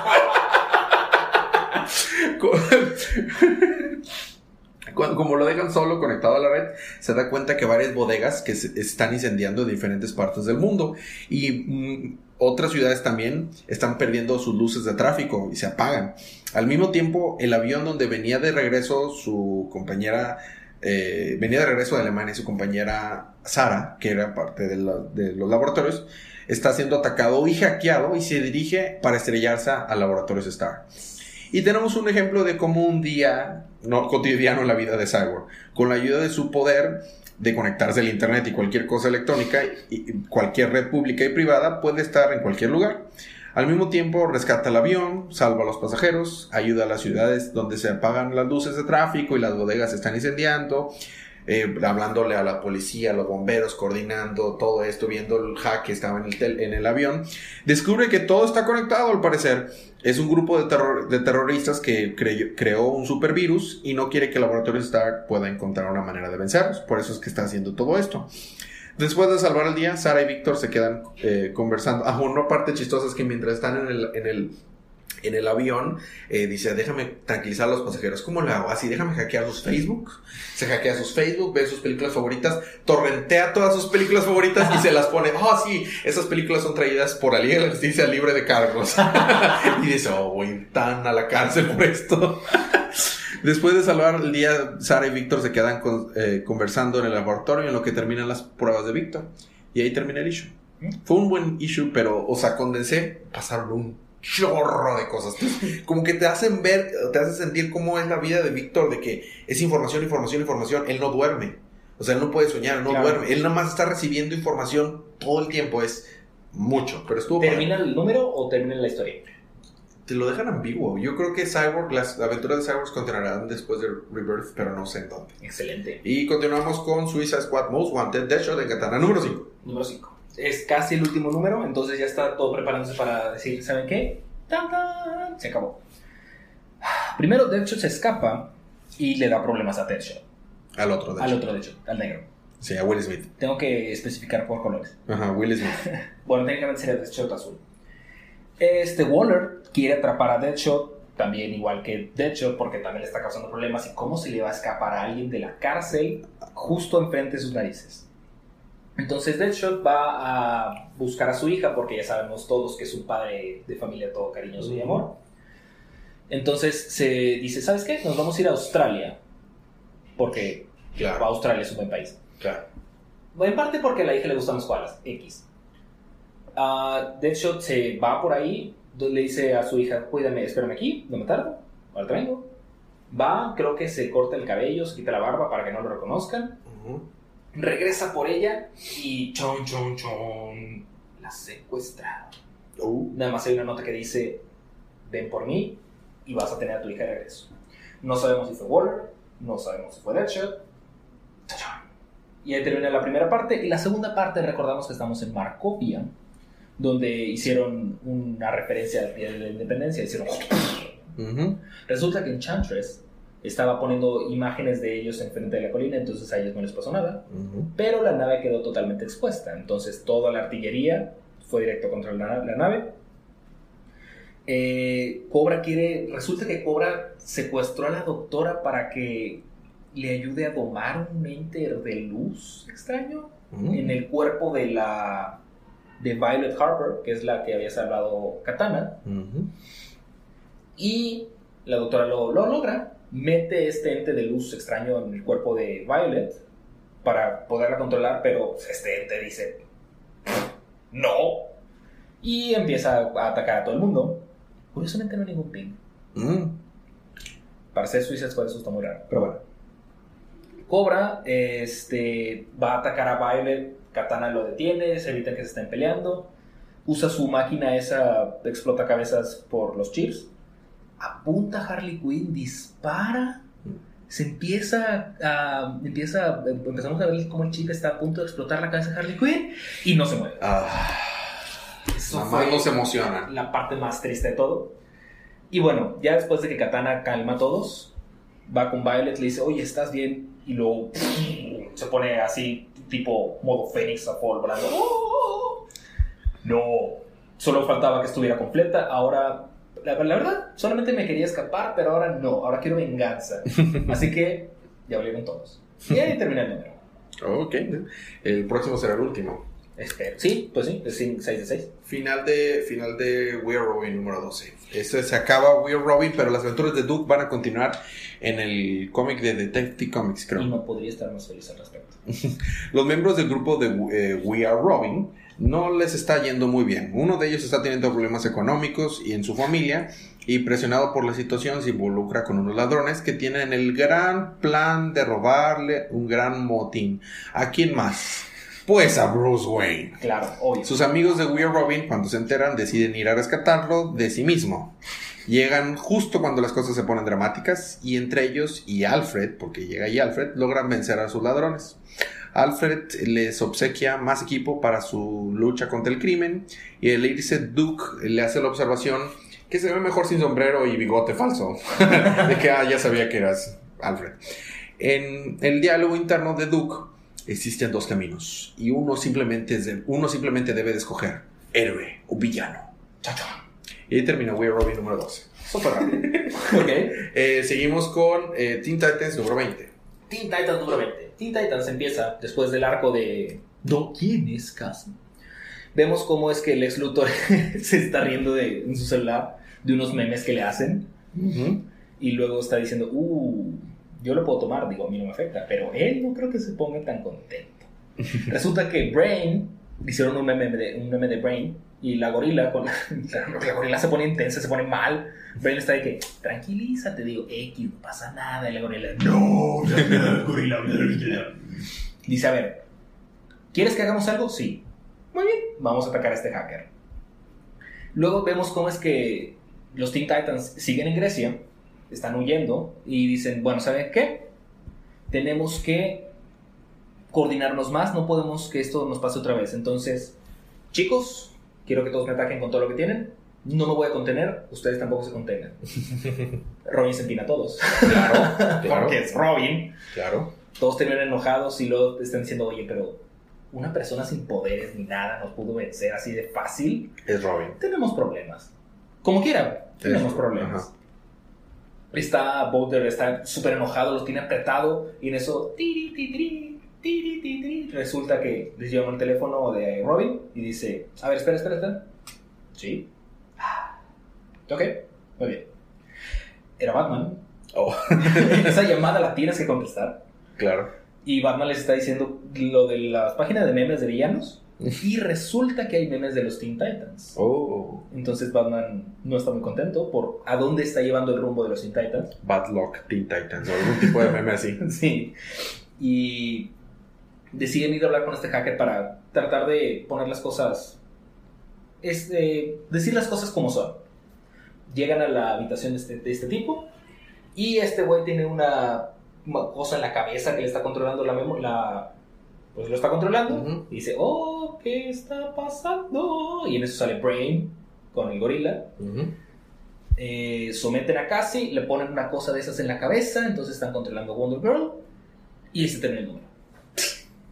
Como lo dejan solo conectado a la red, se da cuenta que varias bodegas que se están incendiando en diferentes partes del mundo y mm, otras ciudades también están perdiendo sus luces de tráfico y se apagan. Al mismo tiempo, el avión donde venía de regreso su compañera eh, venía de regreso de Alemania su compañera Sara, que era parte de, de los laboratorios, está siendo atacado y hackeado y se dirige para estrellarse al laboratorio Star. Y tenemos un ejemplo de cómo un día no cotidiano en la vida de Cyborg, con la ayuda de su poder de conectarse al internet y cualquier cosa electrónica y cualquier red pública y privada puede estar en cualquier lugar. Al mismo tiempo rescata el avión, salva a los pasajeros, ayuda a las ciudades donde se apagan las luces de tráfico y las bodegas están incendiando, eh, hablándole a la policía, a los bomberos, coordinando todo esto, viendo el hack que estaba en el, avión. Descubre que todo está conectado al parecer. Es un grupo de terroristas que creó un supervirus y no quiere que el laboratorio Stark pueda encontrar una manera de vencerlos. Por eso es que está haciendo todo esto. Después de salvar el día, Sara y Víctor se quedan eh, conversando. Ah, una parte chistosa es que mientras están en el, en el en el avión, eh, dice, déjame tranquilizar a los pasajeros. ¿Cómo lo hago? Así, déjame hackear sus Facebook. Se hackea sus Facebook, ve sus películas favoritas, torrentea todas sus películas favoritas y se las pone. Oh, sí, esas películas son traídas por la Liga de la Justicia libre de cargos. y dice, oh, voy tan a la cárcel por esto. Después de salvar el día, Sara y Víctor se quedan eh, conversando en el laboratorio en lo que terminan las pruebas de Víctor. Y ahí termina el issue. ¿Mm? Fue un buen issue, pero, o sea, condensé, pasaron un chorro de cosas. como que te hacen ver, te hacen sentir cómo es la vida de Víctor, de que es información, información, información. Él no duerme. O sea, él no puede soñar, no duerme. Él nada más está recibiendo información todo el tiempo. Es mucho. Pero estuvo ¿Termina el número o termina la historia? Te lo dejan ambiguo. Yo creo que Cyborg, las aventuras de Cyborg continuarán después de Rebirth, pero no sé en dónde. Excelente. Y continuamos con Suicide Squad Most Wanted, Deadshot de Katana número 5. Número 5 es casi el último número, entonces ya está todo preparándose para decir, ¿saben qué? ¡Tan, Se acabó. Primero, Deadshot se escapa y le da problemas a Deadshot. Al otro Deadshot. Al otro Deadshot, al negro. Sí, a Will Smith. Tengo que especificar por colores. Ajá, Will Smith. bueno, técnicamente sería Deadshot azul. Este Waller quiere atrapar a Deadshot, también igual que Deadshot, porque también le está causando problemas. ¿Y cómo se le va a escapar a alguien de la cárcel justo enfrente de sus narices? Entonces Deadshot va a buscar a su hija porque ya sabemos todos que es un padre de familia todo cariñoso y amor. Entonces se dice, ¿sabes qué? Nos vamos a ir a Australia. Porque Australia es un buen país. Claro. En parte porque a la hija le gustan los koalas, X. Uh, Deadshot se va por ahí, le dice a su hija, cuídame, espérame aquí, no me tardo, ahora te vengo. Va, creo que se corta el cabello, se quita la barba para que no lo reconozcan regresa por ella y chon, chon, chon, la secuestra. Uh. Nada más hay una nota que dice, ven por mí y vas a tener a tu hija de regreso. No sabemos si fue Waller, no sabemos si fue Deadshot. Y ahí termina la primera parte. Y la segunda parte, recordamos que estamos en Markovia, donde hicieron una referencia al Día de la Independencia. Hicieron... Resulta que Enchantress estaba poniendo imágenes de ellos enfrente de la colina, entonces a ellos no les pasó nada. Pero la nave quedó totalmente expuesta, entonces toda la artillería fue directo contra la, nave. Eh, Cobra quiere, resulta que Cobra secuestró a la doctora para que le ayude a domar un ente de luz extraño en el cuerpo de la de Violet Harper, que es la que había salvado Katana. Y la doctora lo, lo logra, mete este ente de luz extraño en el cuerpo de Violet para poderla controlar, pero este ente dice, no. Y empieza a atacar a todo el mundo. Curiosamente no hay ningún ping. Mm. Para ser Suicide Squad eso está muy raro, pero bueno. Cobra este, va a atacar a Violet, Katana lo detiene, se evita que se estén peleando. Usa su máquina esa, explota cabezas por los chips apunta Harley Quinn, dispara, se empieza a, empieza, empezamos a ver cómo el chip está a punto de explotar la cabeza de Harley Quinn y no se mueve. Ah, Eso no se emociona. La parte más triste de todo. Y bueno, ya después de que Katana calma a todos, va con Violet, le dice, oye, ¿estás bien? Y luego se pone así, tipo modo Fénix a full volando. No, solo faltaba que estuviera completa. Ahora la, verdad, solamente me quería escapar, pero ahora no, ahora quiero venganza. Así que ya volvieron todos. Y ahí termina el número. Ok, el próximo será el último. Espero. Sí, pues sí, es 6 de 6. Final de, final de We Are Robin número 12. Este se acaba We Are Robin, pero las aventuras de Duke van a continuar en el cómic de Detective Comics, creo. Y no podría estar más feliz al respecto. Los miembros del grupo de eh, We Are Robin no les está yendo muy bien. Uno de ellos está teniendo problemas económicos y en su familia y presionado por la situación se involucra con unos ladrones que tienen el gran plan de robarle un gran motín. ¿A quién más? Pues a Bruce Wayne. Claro, obvio. Sus amigos de Weird Robin, cuando se enteran, deciden ir a rescatarlo de sí mismo. Llegan justo cuando las cosas se ponen dramáticas y entre ellos y Alfred, porque llega ahí Alfred, logran vencer a sus ladrones. Alfred les obsequia más equipo para su lucha contra el crimen y el irse Duke le hace la observación que se ve mejor sin sombrero y bigote falso. de que ah, ya sabía que eras Alfred. En el diálogo interno de Duke existen dos caminos y uno simplemente, uno simplemente debe de escoger héroe o villano. Y ahí termina We Are Robin número 12. Súper rápido. ok. Eh, seguimos con eh, Teen Titans número 20. Teen Titans número 20. Teen Titans empieza después del arco de ¿Do quién es Cassie? Vemos cómo es que Lex Luthor se está riendo de, en su celular de unos memes que le hacen y luego está diciendo, uh, yo lo puedo tomar, digo, a mí no me afecta, pero él no creo que se ponga tan contento. Resulta que Brain, hicieron un meme de, un meme de Brain y la gorila, con la, la gorila se pone intensa, se pone mal. Brain está de que, tranquilízate, digo, X, no pasa nada. Y la gorila, no, la gorila. Dice, a ver, ¿quieres que hagamos algo? Sí. Muy bien, vamos a atacar a este hacker. Luego vemos cómo es que los Teen Titans siguen en Grecia, están huyendo y dicen, bueno, ¿saben qué? Tenemos que coordinarnos más, no podemos que esto nos pase otra vez. Entonces, chicos, quiero que todos me ataquen con todo lo que tienen. No me voy a contener, ustedes tampoco se contengan. Robin se empina a todos. Claro, claro, Porque es Robin. claro. Todos terminan enojados y luego están diciendo, oye, pero una persona sin poderes ni nada nos pudo vencer así de fácil. Es Robin. Tenemos problemas. Como quiera, tenemos problemas. ajá. Está Boulder, está súper enojado, los tiene apretado y en eso tiri, tiri, tiri, tiri, resulta que les llama el teléfono de Robin y dice, a ver, espera, espera, espera. Sí. Ah. Ok, muy bien. Era Batman. Oh, Esa llamada la tienes que contestar. claro. Y Batman les está diciendo lo de las páginas de memes de villanos. Y resulta que hay memes de los Teen Titans. Oh, Entonces Batman no está muy contento por a dónde está llevando el rumbo de los Teen Titans. Bad Luck Teen Titans o algún tipo de meme así. Sí. Y deciden ir a hablar con este hacker para tratar de poner las cosas. Este, decir las cosas como son. Llegan a la habitación de este, de este tipo. Y este güey tiene una, cosa en la cabeza que le está controlando la memoria. Pues lo está controlando. Y dice, oh, ¿qué está pasando? Y en eso sale Brain con el gorila. Eh, someten a Cassie, le ponen una cosa de esas en la cabeza, entonces están controlando a Wonder Girl y se termina el número.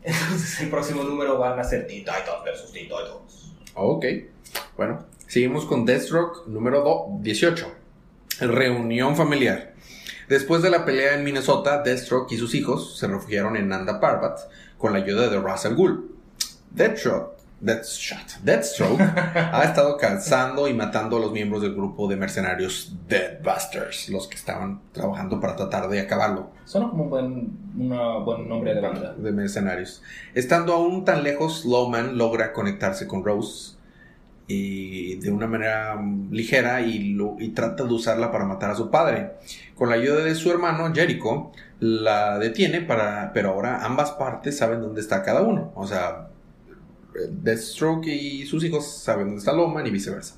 Entonces el próximo número van a ser Teen Titans versus Teen Titans. Ok. Bueno, seguimos con Deathstroke número do- 18. Reunión familiar. Después de la pelea en Minnesota, Deathstroke y sus hijos se refugiaron en Nanda Parbat con la ayuda de Russell Gould. Deathstroke, Deathshot, Deathstroke ha estado cazando y matando a los miembros del grupo de mercenarios Deadbusters, los que estaban trabajando para tratar de acabarlo. Suena como un buen, una buen nombre de banda. de mercenarios. Estando aún tan lejos, Lowman logra conectarse con Rose y de una manera ligera y, lo- y trata de usarla para matar a su padre. Con la ayuda de su hermano Jericho, la detiene para, pero ahora ambas partes saben dónde está cada uno. O sea, Deathstroke y sus hijos saben dónde está Lowman y viceversa.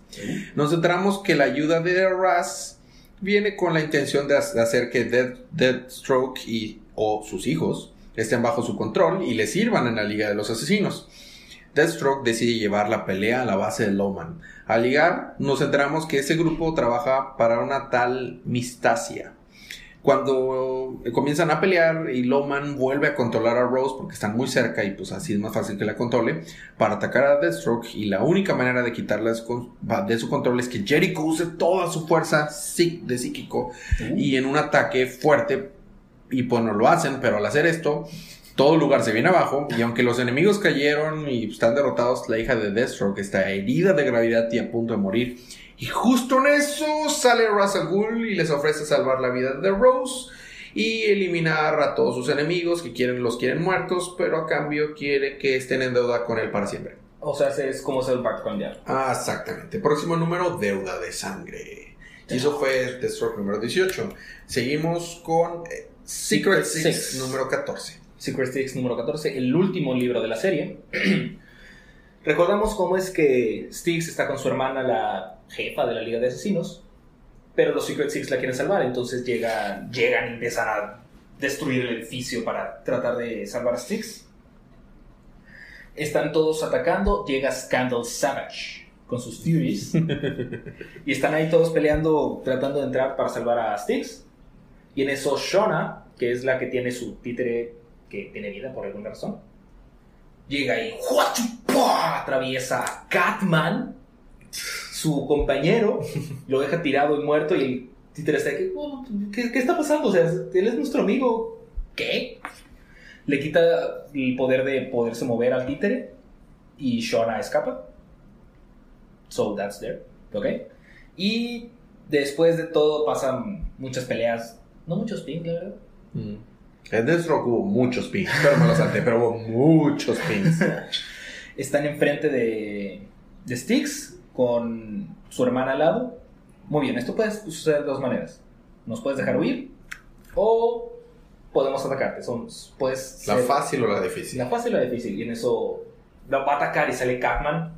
Nos enteramos que la ayuda de Raz viene con la intención de ha- de hacer que Death, Deathstroke y o sus hijos estén bajo su control y le sirvan en la Liga de los Asesinos. Deathstroke decide llevar la pelea a la base de Lowman. Al llegar, nos enteramos que ese grupo trabaja para una tal Mistasia. Cuando comienzan a pelear y Lowman vuelve a controlar a Rose porque están muy cerca y pues así es más fácil que la controle para atacar a Deathstroke y la única manera de quitarla de su, control es que Jericho use toda su fuerza de psíquico y en un ataque fuerte y pues no lo hacen, pero al hacer esto todo lugar se viene abajo y aunque los enemigos cayeron y están derrotados, la hija de Deathstroke está herida de gravedad y a punto de morir. Y justo en eso sale Russell Gould y les ofrece salvar la vida de Rose y eliminar a todos sus enemigos que quieren los quieren muertos, pero a cambio quiere que estén en deuda con él para siempre. O sea, es como ser un pacto con el. Ah, exactamente. Próximo número, Deuda de Sangre. Y eso fue Deathstroke número 18. Seguimos con eh, Secret, Six, número 14. Secret Six número 14, el último libro de la serie. Recordamos cómo es que Styx está con su hermana, la jefa de la Liga de Asesinos, pero los Secret Six la quieren salvar, entonces llegan, llegan y empiezan a destruir el edificio para tratar de salvar a Styx. Están todos atacando, llega Scandal Savage con sus Furies y están ahí todos peleando, tratando de entrar para salvar a Styx. Y en eso Shona, que es la que tiene su títere que tiene vida por alguna razón, llega y atraviesa a Catman, su compañero, lo deja tirado y muerto y el títere está aquí, oh, ¿qué, ¿qué, está pasando? O sea, él es nuestro amigo. ¿Qué? Le quita el poder de poderse mover al títere y Shona escapa. So that's there. ¿Ok? Y después de todo pasan muchas peleas. No muchos pings, la verdad. Mm. En Deathstroke hubo muchos pings, pero me lo salté, pero hubo muchos pings. Están enfrente de, de Styx con su hermana al lado. Muy bien, esto puede suceder de dos maneras. Nos puedes dejar huir o podemos atacarte. Son, puedes la fácil o la difícil. La fácil o la difícil. Y en eso la va a atacar y sale Catman.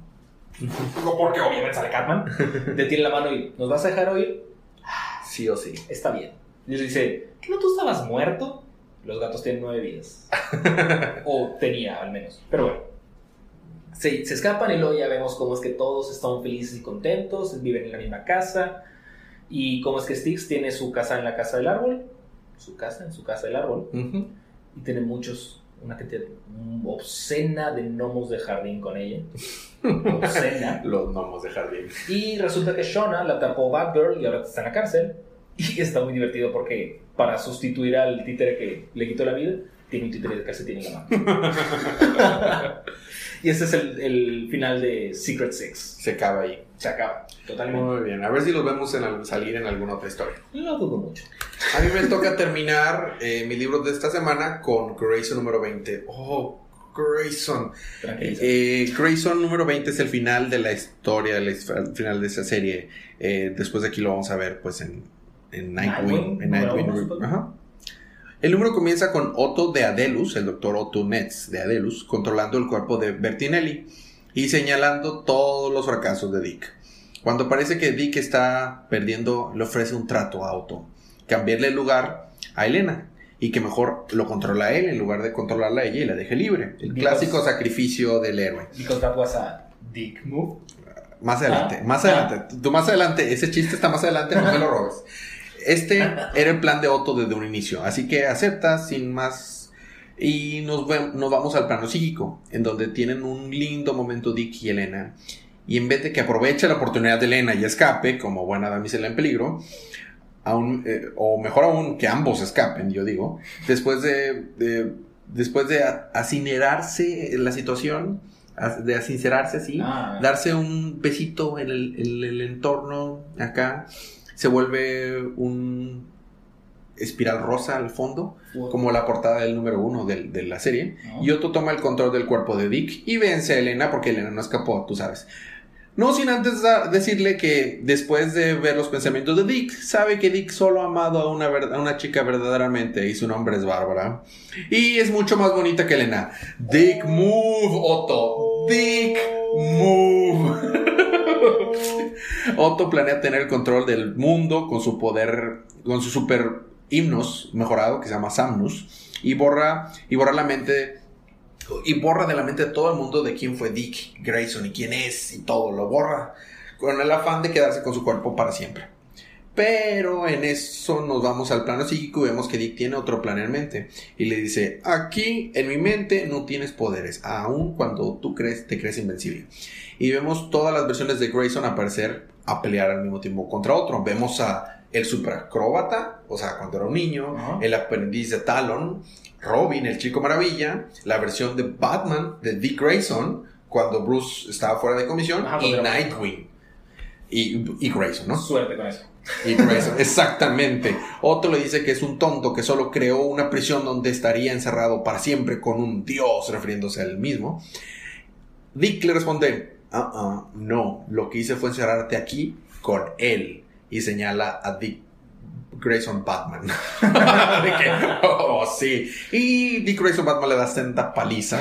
no porque obviamente sale Catman. Detiene la mano y ¿nos vas a dejar oír? Sí o sí. Está bien. Y le dice, ¿que no tú estabas muerto? Los gatos tienen nueve vidas. o tenía, al menos. Pero bueno. Se, se, escapan y luego ya vemos cómo es que todos están felices y contentos, viven en la misma casa. Y cómo es que Styx tiene su casa en la casa del árbol. Su casa, en su casa del árbol. Y tiene muchos, una cantidad obscena de gnomos de jardín con ella. obscena. Los gnomos de jardín. Y resulta que Shona la tapó Batgirl y ahora está en la cárcel. Y está muy divertido porque para sustituir al títere que le quitó la vida, tiene un títere de calcetín en la mano. y ese es el, el, final de Secret Six. Se acaba ahí. Se acaba, totalmente. Muy bien, a ver si los vemos en, salir en alguna otra historia. No dudo mucho. A mí me toca terminar eh, mi libro de esta semana con Grayson número 20. Oh, Grayson. Eh, Grayson número 20 es el final de la historia, el final de esa serie. Eh, después de aquí lo vamos a ver pues en, en Nightwing. En Nightwing. El número comienza con Otto de Adelus, el doctor Otto Netz de Adelus, controlando el cuerpo de Bertinelli y señalando todos los fracasos de Dick. Cuando parece que Dick está perdiendo, le ofrece un trato a Otto, cambiarle el lugar a Elena y que mejor lo controla a él en lugar de controlarla a ella y la deje libre. El clásico sacrificio del héroe. Because that was a Dick move. Más adelante, ah, más adelante. Ah. Tú más adelante, ese chiste está más adelante, no me lo robes. Este era el plan de Otto desde un inicio, así que acepta sin más y nos, nos vamos al plano psíquico, en donde tienen un lindo momento Dick y Elena. Y en vez de que aproveche la oportunidad de Elena y escape, como buena damisela en peligro, aún, eh, o mejor aún, que ambos escapen, yo digo, después de, después de asinerarse la situación, de asincerarse así, ah. darse un besito en el, en el entorno acá, se vuelve un espiral rosa al fondo, como la portada del número uno de, la serie. Y Otto toma el control del cuerpo de Dick y vence a Elena porque Elena no escapó, tú sabes. No sin antes decirle que después de ver los pensamientos de Dick, sabe que Dick solo ha amado a una, a una chica verdaderamente y su nombre es Bárbara. Y es mucho más bonita que Elena. Dick Move, Otto. Dick Move. Otto planea tener el control del mundo con su poder, con su super himnos mejorado que se llama Samnus y borra y borra la mente y borra de la mente de todo el mundo de quién fue Dick Grayson y quién es y todo lo borra con el afán de quedarse con su cuerpo para siempre. Pero en eso nos vamos al plano psíquico y vemos que Dick tiene otro plan en mente. Y le dice, aquí en mi mente no tienes poderes, aun cuando tú crees, te crees invencible y vemos todas las versiones de Grayson aparecer a pelear al mismo tiempo contra otro. Vemos a el superacróbata, o sea, cuando era un niño, el aprendiz de Talon, Robin, el chico maravilla, la versión de Batman de Dick Grayson, cuando Bruce estaba fuera de comisión, y Nightwing. Y, Grayson, ¿no? Suerte con eso. Exactamente. Otro le dice que es un tonto que solo creó una prisión donde estaría encerrado para siempre con un dios, refiriéndose a él mismo. Dick le responde, ah, ah, no, lo que hice fue encerrarte aquí con él. Y señala a Dick Grayson Batman. oh, sí. Y Dick Grayson Batman le da senda paliza.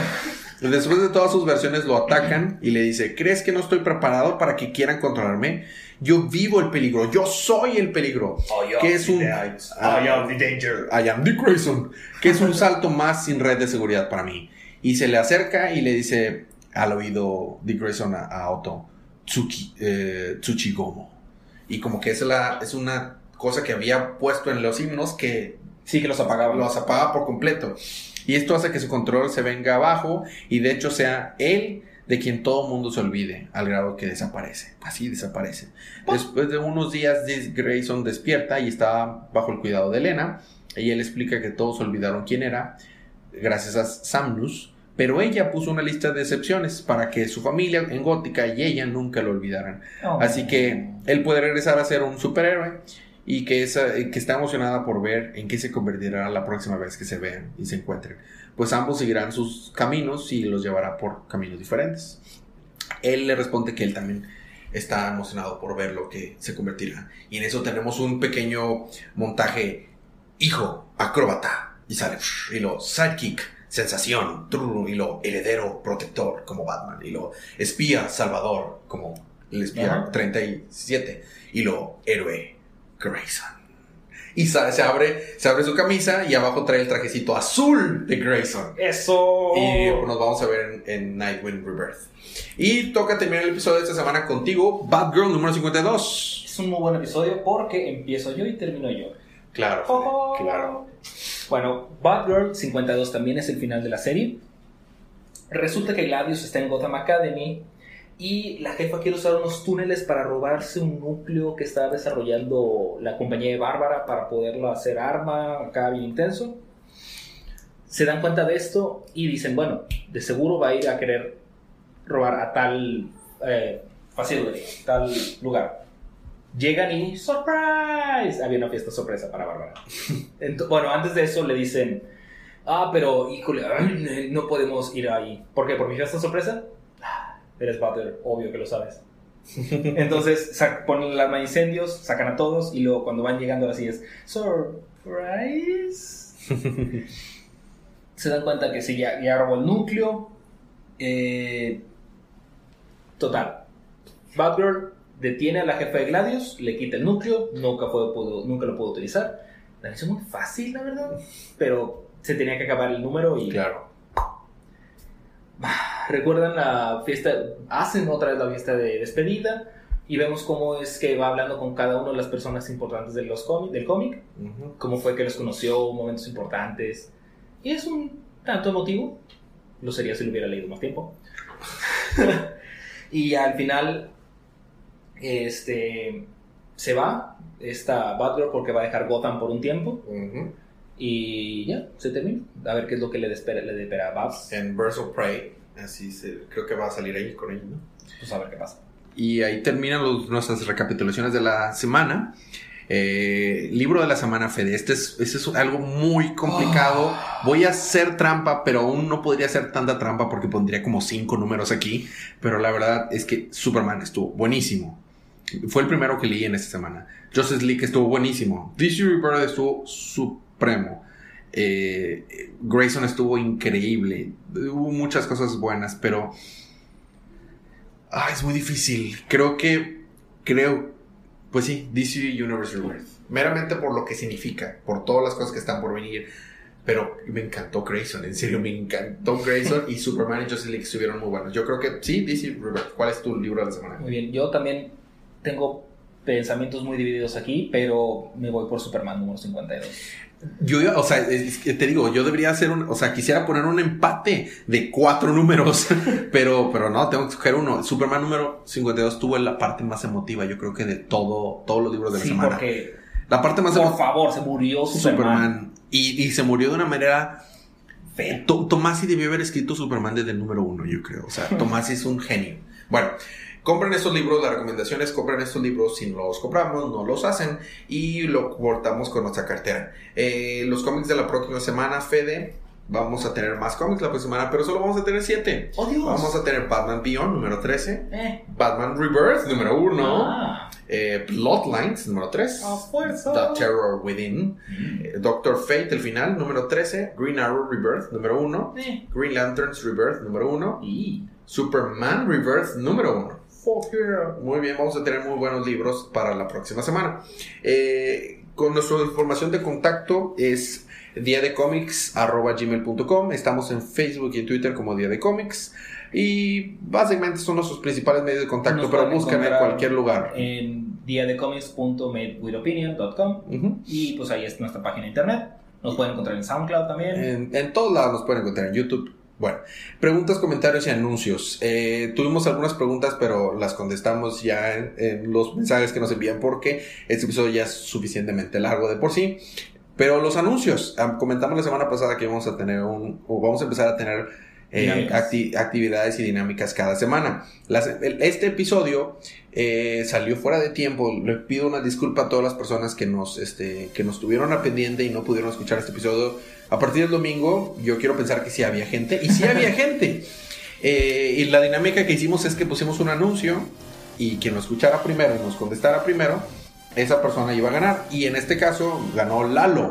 Después de todas sus versiones lo atacan y le dice, ¿crees que no estoy preparado para que quieran controlarme? Yo vivo el peligro, yo soy el peligro. que es un... I am the danger. I am Dick Grayson. Que es un salto más sin red de seguridad para mí. Y se le acerca y le dice al oído Dick Grayson a, Otto, Tsuki, eh, Tsuchigomo. Y como que es, la, es una cosa que había puesto en los himnos que... Sí, que los apagaba. Los apagaba por completo. Y esto hace que su control se venga abajo y de hecho sea él de quien todo el mundo se olvide, al grado que desaparece. Así desaparece. Después de unos días, Grayson despierta y está bajo el cuidado de Elena. Ella le explica que todos olvidaron quién era, gracias a Samnus, pero ella puso una lista de excepciones para que su familia en Gótica y ella nunca lo olvidaran. Oh. Así que él puede regresar a ser un superhéroe y que, esa, que está emocionada por ver en qué se convertirá la próxima vez que se vean y se encuentren. Pues ambos seguirán sus caminos y los llevará por caminos diferentes. Él le responde que él también está emocionado por ver lo que se convertirá. Y en eso tenemos un pequeño montaje, hijo, acróbata, y sale, y lo sidekick, sensación, y lo heredero, protector, como Batman, y lo espía, salvador, como el espía 37, y lo héroe, Grayson. Y se abre, se abre su camisa y abajo trae el trajecito azul de Grayson. Eso. Y nos wamos a ver en, Nightwing Rebirth. Y toca terminar el episodio de esta semana contigo, Batgirl número 52. Es un muy buen episodio porque empiezo yo y termino yo. Claro, claro. Bueno, Batgirl 52 también es el final de la serie. Resulta que Gladius está en Gotham Academy y la jefa quiere usar unos túneles para robarse un núcleo que está desarrollando la compañía de Bárbara para poderlo hacer arma acá bien intenso. Se dan cuenta de esto y dicen, bueno, de seguro va a ir a querer robar a tal eh, tal lugar. Llegan y ¡surprise! Había una fiesta sorpresa para Bárbara. bueno, antes de eso le dicen, ah, pero híjole, no podemos ir ahí. ¿Por qué? ¿Por mi fiesta sorpresa? Eres Butler, obvio que lo sabes. Entonces ponen el arma de incendios, sacan a todos y luego cuando van llegando así es surprise. Se dan cuenta que sí, ya, ya robó el núcleo. Eh, total. Batgirl detiene a la jefa de Gladius, le quita el núcleo, nunca, fue, nunca lo pudo utilizar. La hizo muy fácil, la verdad. Pero se tenía que acabar el número y. Claro recuerdan la fiesta, hacen otra vez la fiesta de despedida y vemos cómo es que va hablando con cada una de las personas importantes de los del cómic, cómo fue que los conoció, momentos importantes. Y es un tanto emotivo, lo sería si lo hubiera leído más tiempo. y al final, este, se va esta Batgirl porque va a dejar Gotham por un tiempo. Y ya, se termina. A ver qué es lo que le espera, le espera a Babs. En Birds of Prey Así se, creo que va a salir ahí con ellos, ¿no? Pues a ver qué pasa. Y ahí terminan nuestras recapitulaciones de la semana. Eh, libro de la semana, Fede. Este es, este es algo muy complicado. Ah. Voy a hacer trampa, pero aún no podría hacer tanta trampa porque pondría como cinco números aquí. Pero la verdad es que Superman estuvo buenísimo. Fue el primero que leí en esta semana. Justice League estuvo buenísimo. DC Rebirth estuvo supremo. Eh, Grayson estuvo increíble. Hubo muchas cosas buenas, pero. Ah, es muy difícil. Creo que. Creo. Pues sí, DC Universe Rebirth. Meramente por lo que significa, por todas las cosas que están por venir. Pero me encantó Grayson, en serio, me encantó Grayson y Superman y Justice League estuvieron muy buenos. Yo creo que sí, DC Rebirth. ¿Cuál es tu libro de la semana? Muy bien, yo también tengo pensamientos muy divididos aquí, pero me voy por Superman número 52. Yo, o sea, te digo, yo debería hacer un, o sea, quisiera poner un empate de cuatro números, pero, pero no, tengo que escoger uno. Superman número 52 tuvo la parte más emotiva, yo creo que de todo, todos los libros de la sí, semana. porque, la parte más por favor, se murió Superman. Y, y, se murió de una manera Tomás y debió haber escrito Superman desde el número uno, yo creo. O sea, Tomás es un genio. Bueno, compren estos libros, las recomendaciones, compren estos libros, si no los compramos, no los hacen y lo cortamos con nuestra cartera. Eh, los cómics de la próxima semana, Fede, Vamos a tener más cómics la próxima semana, pero solo vamos a tener 7. ¡Oh, Dios! Vamos a tener Batman Beyond número 13, Eh. Batman Rebirth número 1, Ah. eh, Bloodlines número 3, A fuerza. The Terror Within, Mm. eh, Doctor Fate el final número 13, Green Arrow Rebirth número 1, Eh. Green Lanterns Rebirth número 1, Y. Superman Rebirth número 1. Muy bien, vamos a tener muy buenos libros para la próxima semana. Eh, con nuestra información de contacto es diadecomics.gmail.com. Estamos en Facebook y en Twitter como Día de Comics. Y básicamente son nuestros principales medios de contacto, Nos pero búsquenme en cualquier lugar. En diadecomics.madewithopinion.com Ujú. y pues ahí es nuestra página de internet. Nos pueden encontrar en SoundCloud también. En, en todos lados nos pueden encontrar en YouTube. Bueno, preguntas, comentarios y anuncios. Eh, tuvimos algunas preguntas, pero las contestamos ya en, en los mensajes que nos envían porque este episodio ya es suficientemente largo de por sí. Pero los anuncios, comentamos la semana pasada que vamos a tener un, o vamos a empezar a tener eh, acti- actividades y dinámicas cada semana. Las- el- este episodio eh, salió fuera de tiempo. Le pido una disculpa a todas las personas que nos, este, que nos tuvieron a pendiente y no pudieron escuchar este episodio. A partir del domingo, yo quiero pensar que sí había gente. Y sí había gente. Eh, y la dinámica que hicimos es que pusimos un anuncio y quien lo escuchara primero y nos contestara primero, esa persona iba a ganar. Y en este caso ganó Lalo.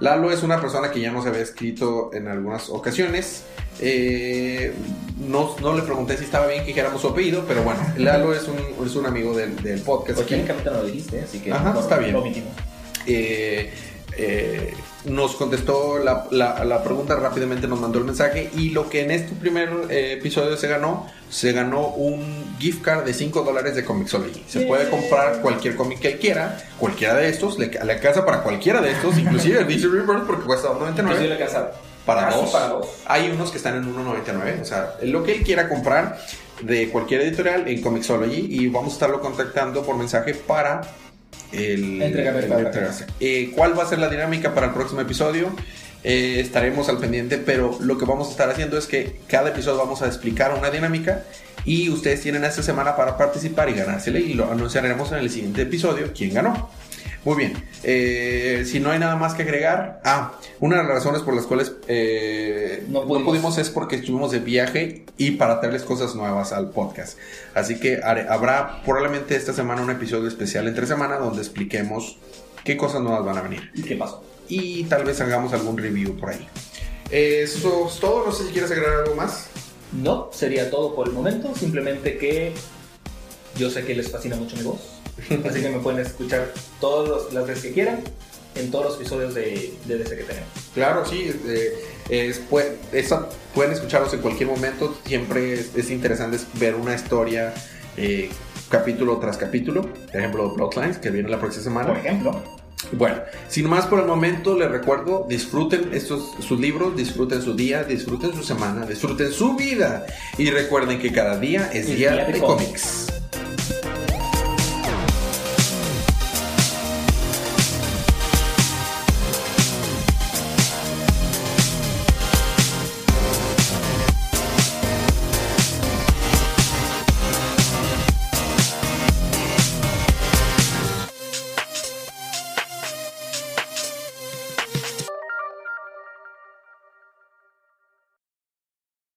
Lalo es una persona que ya nos había escrito en algunas ocasiones. Eh, no, no le pregunté si estaba bien que dijéramos su apellido, pero bueno, Lalo es un, es un amigo del, del podcast. Pues aquí. no lo dijiste, así que Ajá, está bien. lo omitimos. Eh, eh, nos contestó la, la- la pregunta rápidamente, nos mandó el mensaje y lo que en este primer eh, episodio se ganó, se ganó un gift card de 5 dólares de Comixology. Se puede comprar cualquier cómic que él quiera, cualquiera de estos, le, le alcanza para cualquiera de estos, inclusive el DC Rebirth porque cuesta Inclusive 2.99 le alcanza para dos. para dos. Hay unos que están en 1.99, o sea, lo que él quiera comprar de cualquier editorial en Comixology y vamos a estarlo contactando por mensaje para el el-. Eh, ¿Cuál va a ser la dinámica para el próximo episodio? Eh, estaremos al pendiente, pero lo que vamos a estar haciendo es que cada episodio vamos a explicar una dinámica y ustedes tienen esta semana para participar y ganársela y lo anunciaremos en el siguiente episodio quién ganó. Muy bien, eh, si no hay nada más que agregar, ah, una de las razones por las cuales eh, No no, pudimos. pudimos. es porque estuvimos de viaje y para traerles cosas nuevas al podcast. Así que haré- habrá probablemente esta semana un episodio especial entre semana donde expliquemos qué cosas nuevas van a venir ¿Y qué pasó? y tal vez hagamos algún review por ahí. Eso es todo, no sé si quieres agregar algo más. No, sería todo por el momento. Simplemente que yo sé que les fascina mucho mi voz. Así que me pueden escuchar todas las veces que quieran en todos los episodios de, de DC que tenemos. Claro, sí, eh, es, pueden escucharlos en cualquier momento. Siempre es, es interesante ver una historia eh, capítulo tras capítulo. Por ejemplo, Bloodlines, que viene la próxima semana. Por ejemplo, Bueno, sin más por el momento, les recuerdo, disfruten estos sus libros, disfruten su día, disfruten su semana, disfruten su vida y recuerden que cada día es Es día, día de de cómics. cómics.